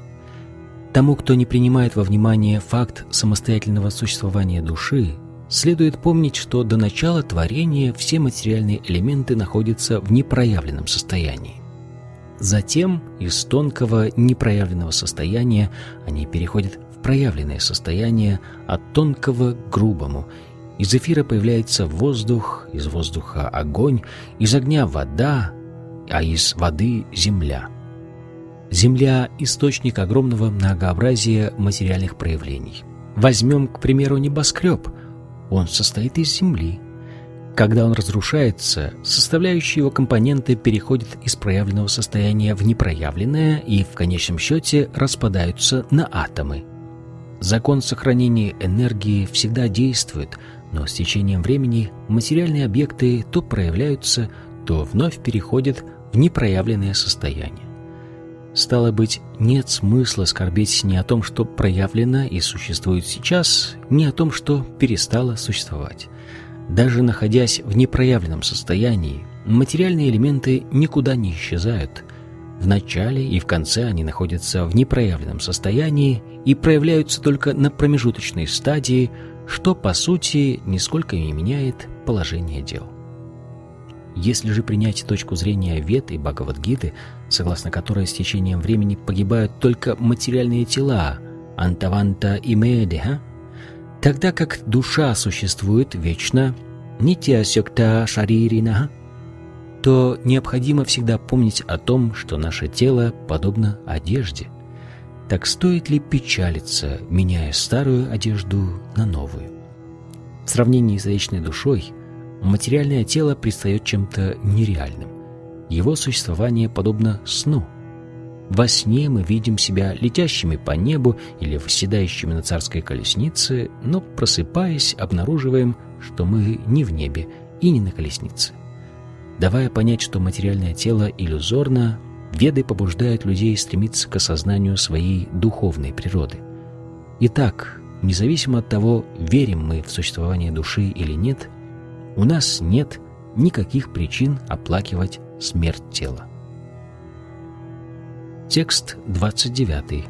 Тому, кто не принимает во внимание факт самостоятельного существования души, Следует помнить, что до начала творения все материальные элементы находятся в непроявленном состоянии. Затем из тонкого непроявленного состояния они переходят в проявленное состояние от тонкого к грубому. Из эфира появляется воздух, из воздуха огонь, из огня вода, а из воды земля. Земля – источник огромного многообразия материальных проявлений. Возьмем, к примеру, небоскреб – он состоит из земли. Когда он разрушается, составляющие его компоненты переходят из проявленного состояния в непроявленное и в конечном счете распадаются на атомы. Закон сохранения энергии всегда действует, но с течением времени материальные объекты то проявляются, то вновь переходят в непроявленное состояние. Стало быть, нет смысла скорбеть ни о том, что проявлено и существует сейчас, ни о том, что перестало существовать. Даже находясь в непроявленном состоянии, материальные элементы никуда не исчезают. В начале и в конце они находятся в непроявленном состоянии и проявляются только на промежуточной стадии, что, по сути, нисколько не меняет положение дел. Если же принять точку зрения Вет и Бхагавадгиты, согласно которой с течением времени погибают только материальные тела, антаванта и медиха, тогда как душа существует вечно, нитясёкта шаририна, то необходимо всегда помнить о том, что наше тело подобно одежде. Так стоит ли печалиться, меняя старую одежду на новую? В сравнении с вечной душой – материальное тело предстает чем-то нереальным. Его существование подобно сну, Во сне мы видим себя летящими по небу или восседающими на царской колеснице, но, просыпаясь, обнаруживаем, что мы не в небе и не на колеснице. Давая понять, что материальное тело иллюзорно, Веды побуждают людей стремиться к осознанию своей духовной природы. Итак, независимо от того, верим мы в существование души или нет, у нас нет никаких причин оплакивать смерть тела. Текст 29.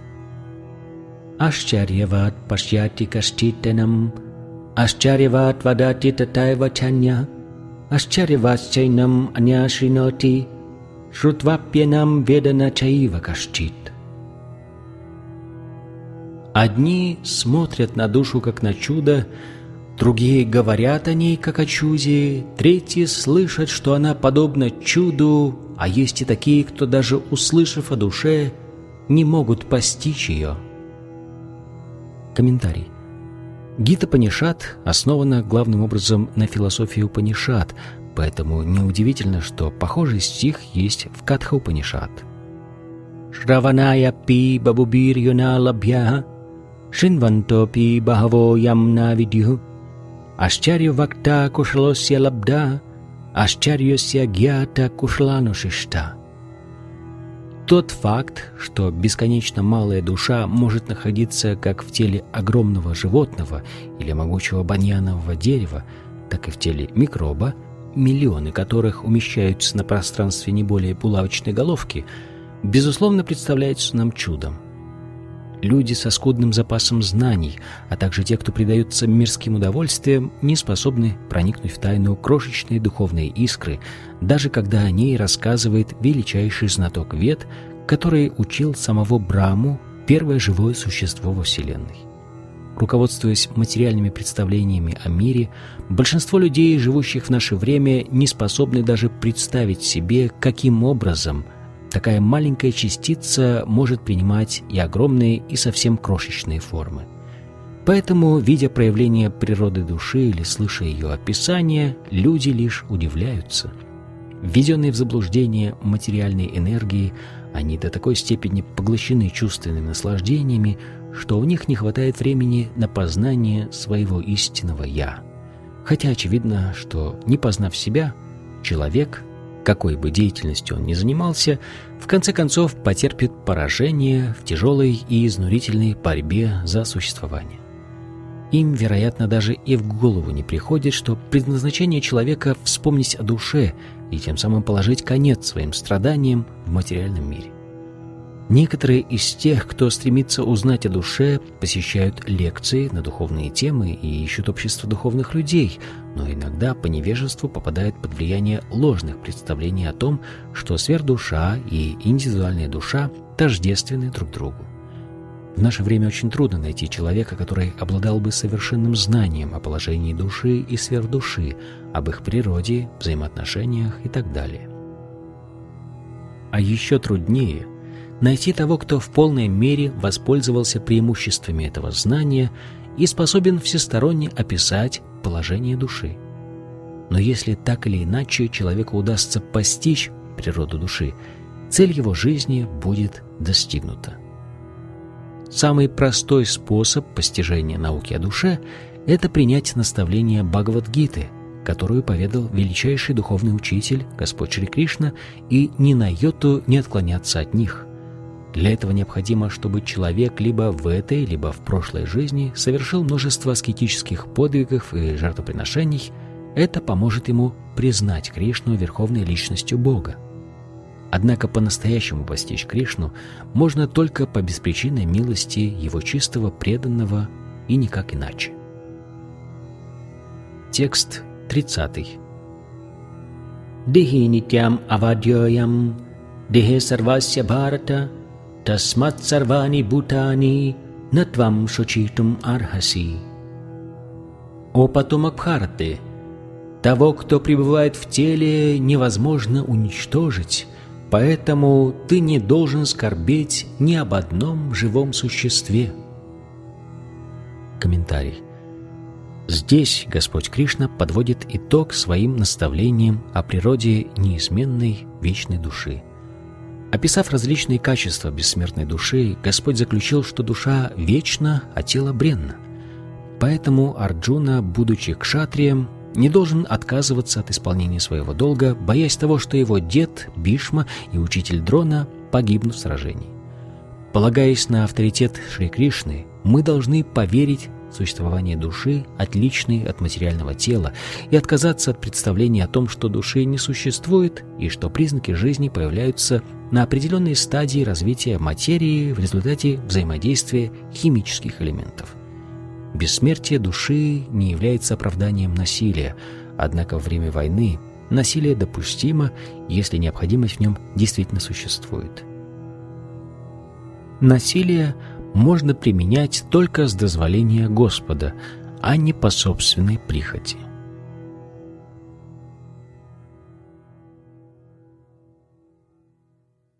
Ашчарьяват пашьяти каштитанам, ашчарьяват вадати татайва чанья, ашчарьяват чайнам аняшриноти, шрутвапьянам ведана чаива кашчит. Одни смотрят на душу как на чудо, Другие говорят о ней, как о чуде, третьи слышат, что она подобна чуду, а есть и такие, кто даже услышав о душе, не могут постичь ее. Комментарий. Гита Панишат основана главным образом на философии Упанишат, поэтому неудивительно, что похожий стих есть в Катха Упанишат. Шраваная пи бабубир юна лабья, шинванто пи бахаво ямна видюху, Ашчарья вакта кушалосья лабда, ашчарьосья гьята кушланушишта. Тот факт, что бесконечно малая душа может находиться как в теле огромного животного или могучего баньянового дерева, так и в теле микроба, миллионы которых умещаются на пространстве не более булавочной головки, безусловно представляется нам чудом люди со скудным запасом знаний, а также те, кто предается мирским удовольствиям, не способны проникнуть в тайну крошечной духовной искры, даже когда о ней рассказывает величайший знаток вет, который учил самого Браму, первое живое существо во Вселенной. Руководствуясь материальными представлениями о мире, большинство людей, живущих в наше время, не способны даже представить себе, каким образом – такая маленькая частица может принимать и огромные, и совсем крошечные формы. Поэтому, видя проявление природы души или слыша ее описание, люди лишь удивляются. Введенные в заблуждение материальной энергии, они до такой степени поглощены чувственными наслаждениями, что у них не хватает времени на познание своего истинного «я». Хотя очевидно, что, не познав себя, человек – какой бы деятельностью он ни занимался, в конце концов потерпит поражение в тяжелой и изнурительной борьбе за существование. Им, вероятно, даже и в голову не приходит, что предназначение человека вспомнить о душе и тем самым положить конец своим страданиям в материальном мире. Некоторые из тех, кто стремится узнать о душе, посещают лекции на духовные темы и ищут общество духовных людей, но иногда по невежеству попадают под влияние ложных представлений о том, что сверхдуша и индивидуальная душа тождественны друг другу. В наше время очень трудно найти человека, который обладал бы совершенным знанием о положении души и сверхдуши, об их природе, взаимоотношениях и так далее. А еще труднее – найти того, кто в полной мере воспользовался преимуществами этого знания и способен всесторонне описать положение души. Но если так или иначе человеку удастся постичь природу души, цель его жизни будет достигнута. Самый простой способ постижения науки о душе – это принять наставление Бхагавадгиты, которую поведал величайший духовный учитель, Господь Шри Кришна, и ни на йоту не отклоняться от них – для этого необходимо, чтобы человек либо в этой, либо в прошлой жизни совершил множество аскетических подвигов и жертвоприношений. Это поможет ему признать Кришну верховной личностью Бога. Однако по-настоящему постичь Кришну можно только по беспричинной милости Его чистого преданного и никак иначе. Текст 30. Дихи нитям авадьоям, дихе сарвасya бхарата, Тасмат сарвани бутани натвам шучитум архаси. О потомок Бхараты, того, кто пребывает в теле, невозможно уничтожить, поэтому ты не должен скорбеть ни об одном живом существе. Комментарий. Здесь Господь Кришна подводит итог своим наставлениям о природе неизменной вечной души – Описав различные качества бессмертной души, Господь заключил, что душа вечна, а тело бренно. Поэтому Арджуна, будучи кшатрием, не должен отказываться от исполнения своего долга, боясь того, что его дед Бишма и учитель Дрона погибнут в сражении. Полагаясь на авторитет Шри Кришны, мы должны поверить в существование души, отличной от материального тела, и отказаться от представления о том, что души не существует и что признаки жизни появляются на определенной стадии развития материи в результате взаимодействия химических элементов. Бессмертие души не является оправданием насилия, однако во время войны насилие допустимо, если необходимость в нем действительно существует. Насилие можно применять только с дозволения Господа, а не по собственной прихоти.